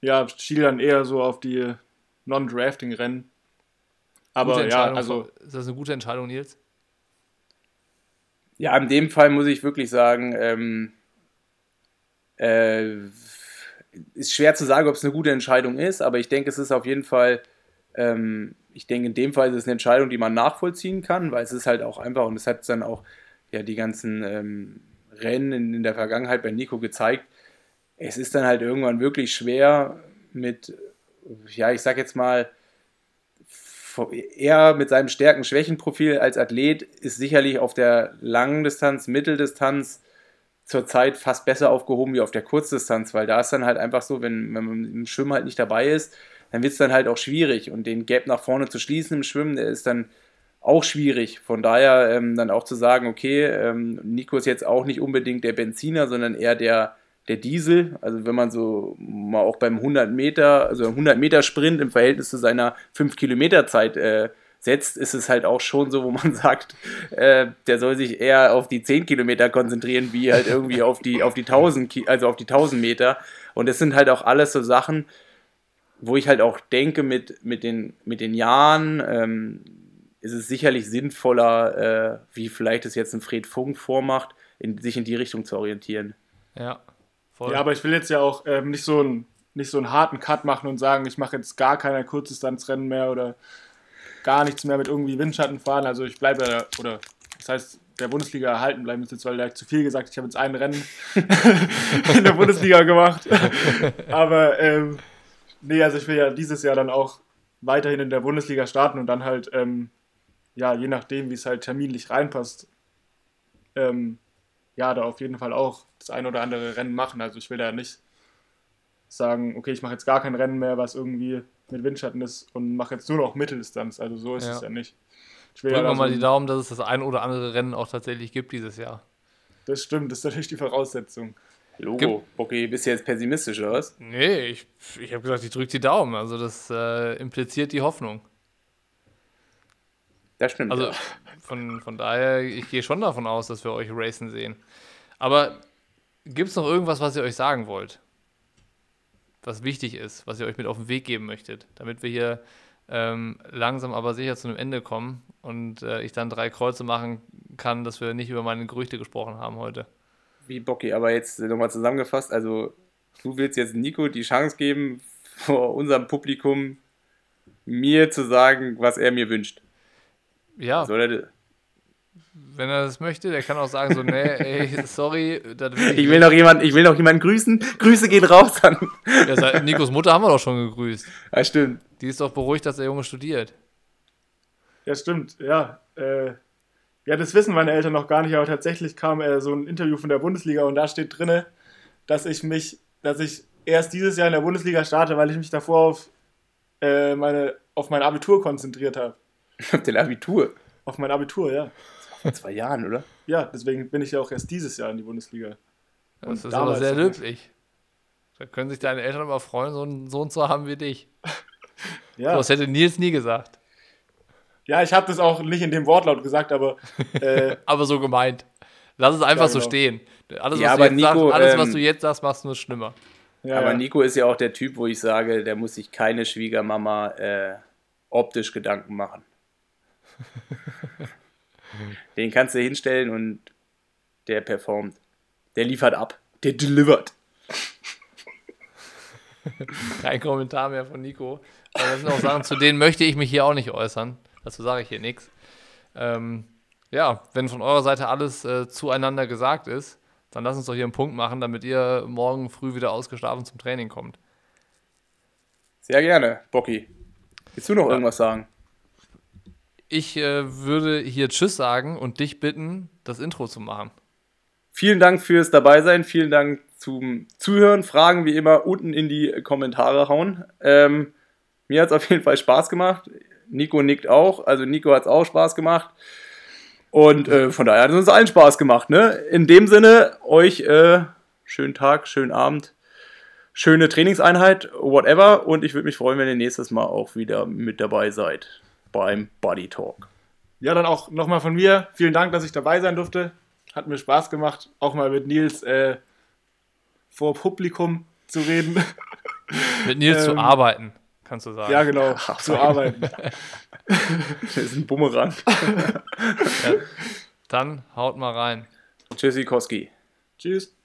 [SPEAKER 3] ja, schiele dann eher so auf die Non-Drafting-Rennen
[SPEAKER 2] aber ja, also. Ist das eine gute Entscheidung, Nils?
[SPEAKER 1] Ja, in dem Fall muss ich wirklich sagen, ähm, äh, ist schwer zu sagen, ob es eine gute Entscheidung ist, aber ich denke, es ist auf jeden Fall, ähm, ich denke, in dem Fall ist es eine Entscheidung, die man nachvollziehen kann, weil es ist halt auch einfach und es hat dann auch ja die ganzen ähm, Rennen in, in der Vergangenheit bei Nico gezeigt. Es ist dann halt irgendwann wirklich schwer mit, ja, ich sag jetzt mal, er mit seinem Stärken-Schwächen-Profil als Athlet ist sicherlich auf der langen Distanz, Mitteldistanz zurzeit fast besser aufgehoben wie auf der Kurzdistanz, weil da ist dann halt einfach so, wenn, wenn man im Schwimmen halt nicht dabei ist, dann wird es dann halt auch schwierig und den Gap nach vorne zu schließen im Schwimmen, der ist dann auch schwierig. Von daher ähm, dann auch zu sagen, okay, ähm, Nico ist jetzt auch nicht unbedingt der Benziner, sondern eher der, der Diesel, also wenn man so mal auch beim 100 Meter, also 100 Meter Sprint im Verhältnis zu seiner 5 Kilometer Zeit äh, setzt, ist es halt auch schon so, wo man [LAUGHS] sagt, äh, der soll sich eher auf die 10 Kilometer konzentrieren, wie halt irgendwie auf die, auf die 1000, also auf die 1000 Meter. Und es sind halt auch alles so Sachen, wo ich halt auch denke, mit, mit, den, mit den Jahren ähm, ist es sicherlich sinnvoller, äh, wie vielleicht es jetzt ein Fred Funk vormacht, in, sich in die Richtung zu orientieren.
[SPEAKER 3] Ja, Voll. Ja, aber ich will jetzt ja auch ähm, nicht, so ein, nicht so einen harten Cut machen und sagen, ich mache jetzt gar keine Kurzdistanzrennen mehr oder gar nichts mehr mit irgendwie Windschatten fahren. Also ich bleibe ja, oder das heißt, der Bundesliga erhalten bleiben ist jetzt, weil der zu viel gesagt, ich habe jetzt ein Rennen [LAUGHS] in der Bundesliga gemacht. Aber ähm, nee, also ich will ja dieses Jahr dann auch weiterhin in der Bundesliga starten und dann halt, ähm, ja, je nachdem, wie es halt terminlich reinpasst, ähm, ja, da auf jeden Fall auch das ein oder andere Rennen machen. Also ich will da nicht sagen, okay, ich mache jetzt gar kein Rennen mehr, was irgendwie mit Windschatten ist und mache jetzt nur noch Mitteldistanz. Also so ist ja. es ja nicht.
[SPEAKER 2] Ich will Drücken ja wir mal so die Daumen, dass es das ein oder andere Rennen auch tatsächlich gibt dieses Jahr.
[SPEAKER 3] Das stimmt, das ist natürlich die Voraussetzung.
[SPEAKER 1] Logo. Okay, bist du jetzt pessimistisch oder was?
[SPEAKER 2] Nee, ich, ich habe gesagt, ich drücke die Daumen. Also das äh, impliziert die Hoffnung.
[SPEAKER 1] Das stimmt.
[SPEAKER 2] Also ja. Von, von daher, ich gehe schon davon aus, dass wir euch racen sehen. Aber gibt es noch irgendwas, was ihr euch sagen wollt? Was wichtig ist, was ihr euch mit auf den Weg geben möchtet, damit wir hier ähm, langsam aber sicher zu einem Ende kommen und äh, ich dann drei Kreuze machen kann, dass wir nicht über meine Gerüchte gesprochen haben heute.
[SPEAKER 1] Wie Bocky, aber jetzt nochmal zusammengefasst, also du willst jetzt Nico die Chance geben, [LAUGHS] vor unserem Publikum mir zu sagen, was er mir wünscht.
[SPEAKER 2] Ja. Soll er, wenn er das möchte, der kann auch sagen so, nee, ey, sorry.
[SPEAKER 1] Will ich, ich, will noch jemand, ich will noch jemanden grüßen. Grüße gehen raus an.
[SPEAKER 2] Ja, Nikos Mutter haben wir doch schon gegrüßt.
[SPEAKER 1] Ja, stimmt.
[SPEAKER 2] Die ist doch beruhigt, dass der Junge studiert.
[SPEAKER 3] Ja, stimmt. Ja, äh, ja, das wissen meine Eltern noch gar nicht, aber tatsächlich kam äh, so ein Interview von der Bundesliga und da steht drin, dass ich mich, dass ich erst dieses Jahr in der Bundesliga starte, weil ich mich davor auf, äh, meine, auf mein Abitur konzentriert habe.
[SPEAKER 1] Auf dein Abitur?
[SPEAKER 3] Auf mein Abitur, ja.
[SPEAKER 1] Vor zwei Jahren, oder?
[SPEAKER 3] Ja, deswegen bin ich ja auch erst dieses Jahr in die Bundesliga.
[SPEAKER 2] Und das ist aber sehr löblich. Da können sich deine Eltern aber freuen, so einen Sohn zu haben wie dich. [LAUGHS] ja. das hätte Nils nie gesagt.
[SPEAKER 3] Ja, ich habe das auch nicht in dem Wortlaut gesagt, aber. Äh, [LAUGHS]
[SPEAKER 2] aber so gemeint. Lass es einfach ja, genau. so stehen. Alles, ja, was, du Nico, sagst, alles ähm, was du jetzt sagst, machst du nur schlimmer.
[SPEAKER 1] Ja, aber Nico ist ja auch der Typ, wo ich sage, der muss sich keine Schwiegermama äh, optisch Gedanken machen. [LAUGHS] [LAUGHS] Den kannst du hinstellen und der performt. Der liefert ab. Der delivert. [LAUGHS]
[SPEAKER 2] Kein Kommentar mehr von Nico. Aber das sind auch Sachen, zu denen möchte ich mich hier auch nicht äußern. Dazu sage ich hier nichts. Ähm, ja, wenn von eurer Seite alles äh, zueinander gesagt ist, dann lass uns doch hier einen Punkt machen, damit ihr morgen früh wieder ausgeschlafen zum Training kommt.
[SPEAKER 1] Sehr gerne, Bocky. Willst du noch ja. irgendwas sagen?
[SPEAKER 2] Ich äh, würde hier Tschüss sagen und dich bitten, das Intro zu machen.
[SPEAKER 1] Vielen Dank fürs Dabeisein, vielen Dank zum Zuhören. Fragen wie immer unten in die Kommentare hauen. Ähm, mir hat es auf jeden Fall Spaß gemacht. Nico nickt auch. Also Nico hat es auch Spaß gemacht. Und äh, von daher hat es uns allen Spaß gemacht. Ne? In dem Sinne, euch äh, schönen Tag, schönen Abend, schöne Trainingseinheit, whatever. Und ich würde mich freuen, wenn ihr nächstes Mal auch wieder mit dabei seid beim Body Talk.
[SPEAKER 3] Ja, dann auch nochmal von mir. Vielen Dank, dass ich dabei sein durfte. Hat mir Spaß gemacht, auch mal mit Nils äh, vor Publikum zu reden. [LAUGHS]
[SPEAKER 2] Mit Nils ähm, zu arbeiten, kannst du sagen.
[SPEAKER 3] Ja, genau, Ach, [LAUGHS] zu arbeiten. [LAUGHS]
[SPEAKER 1] das ist ein Bumerang.
[SPEAKER 2] ja, dann haut mal rein.
[SPEAKER 1] Tschüssi, Koski.
[SPEAKER 3] Tschüss.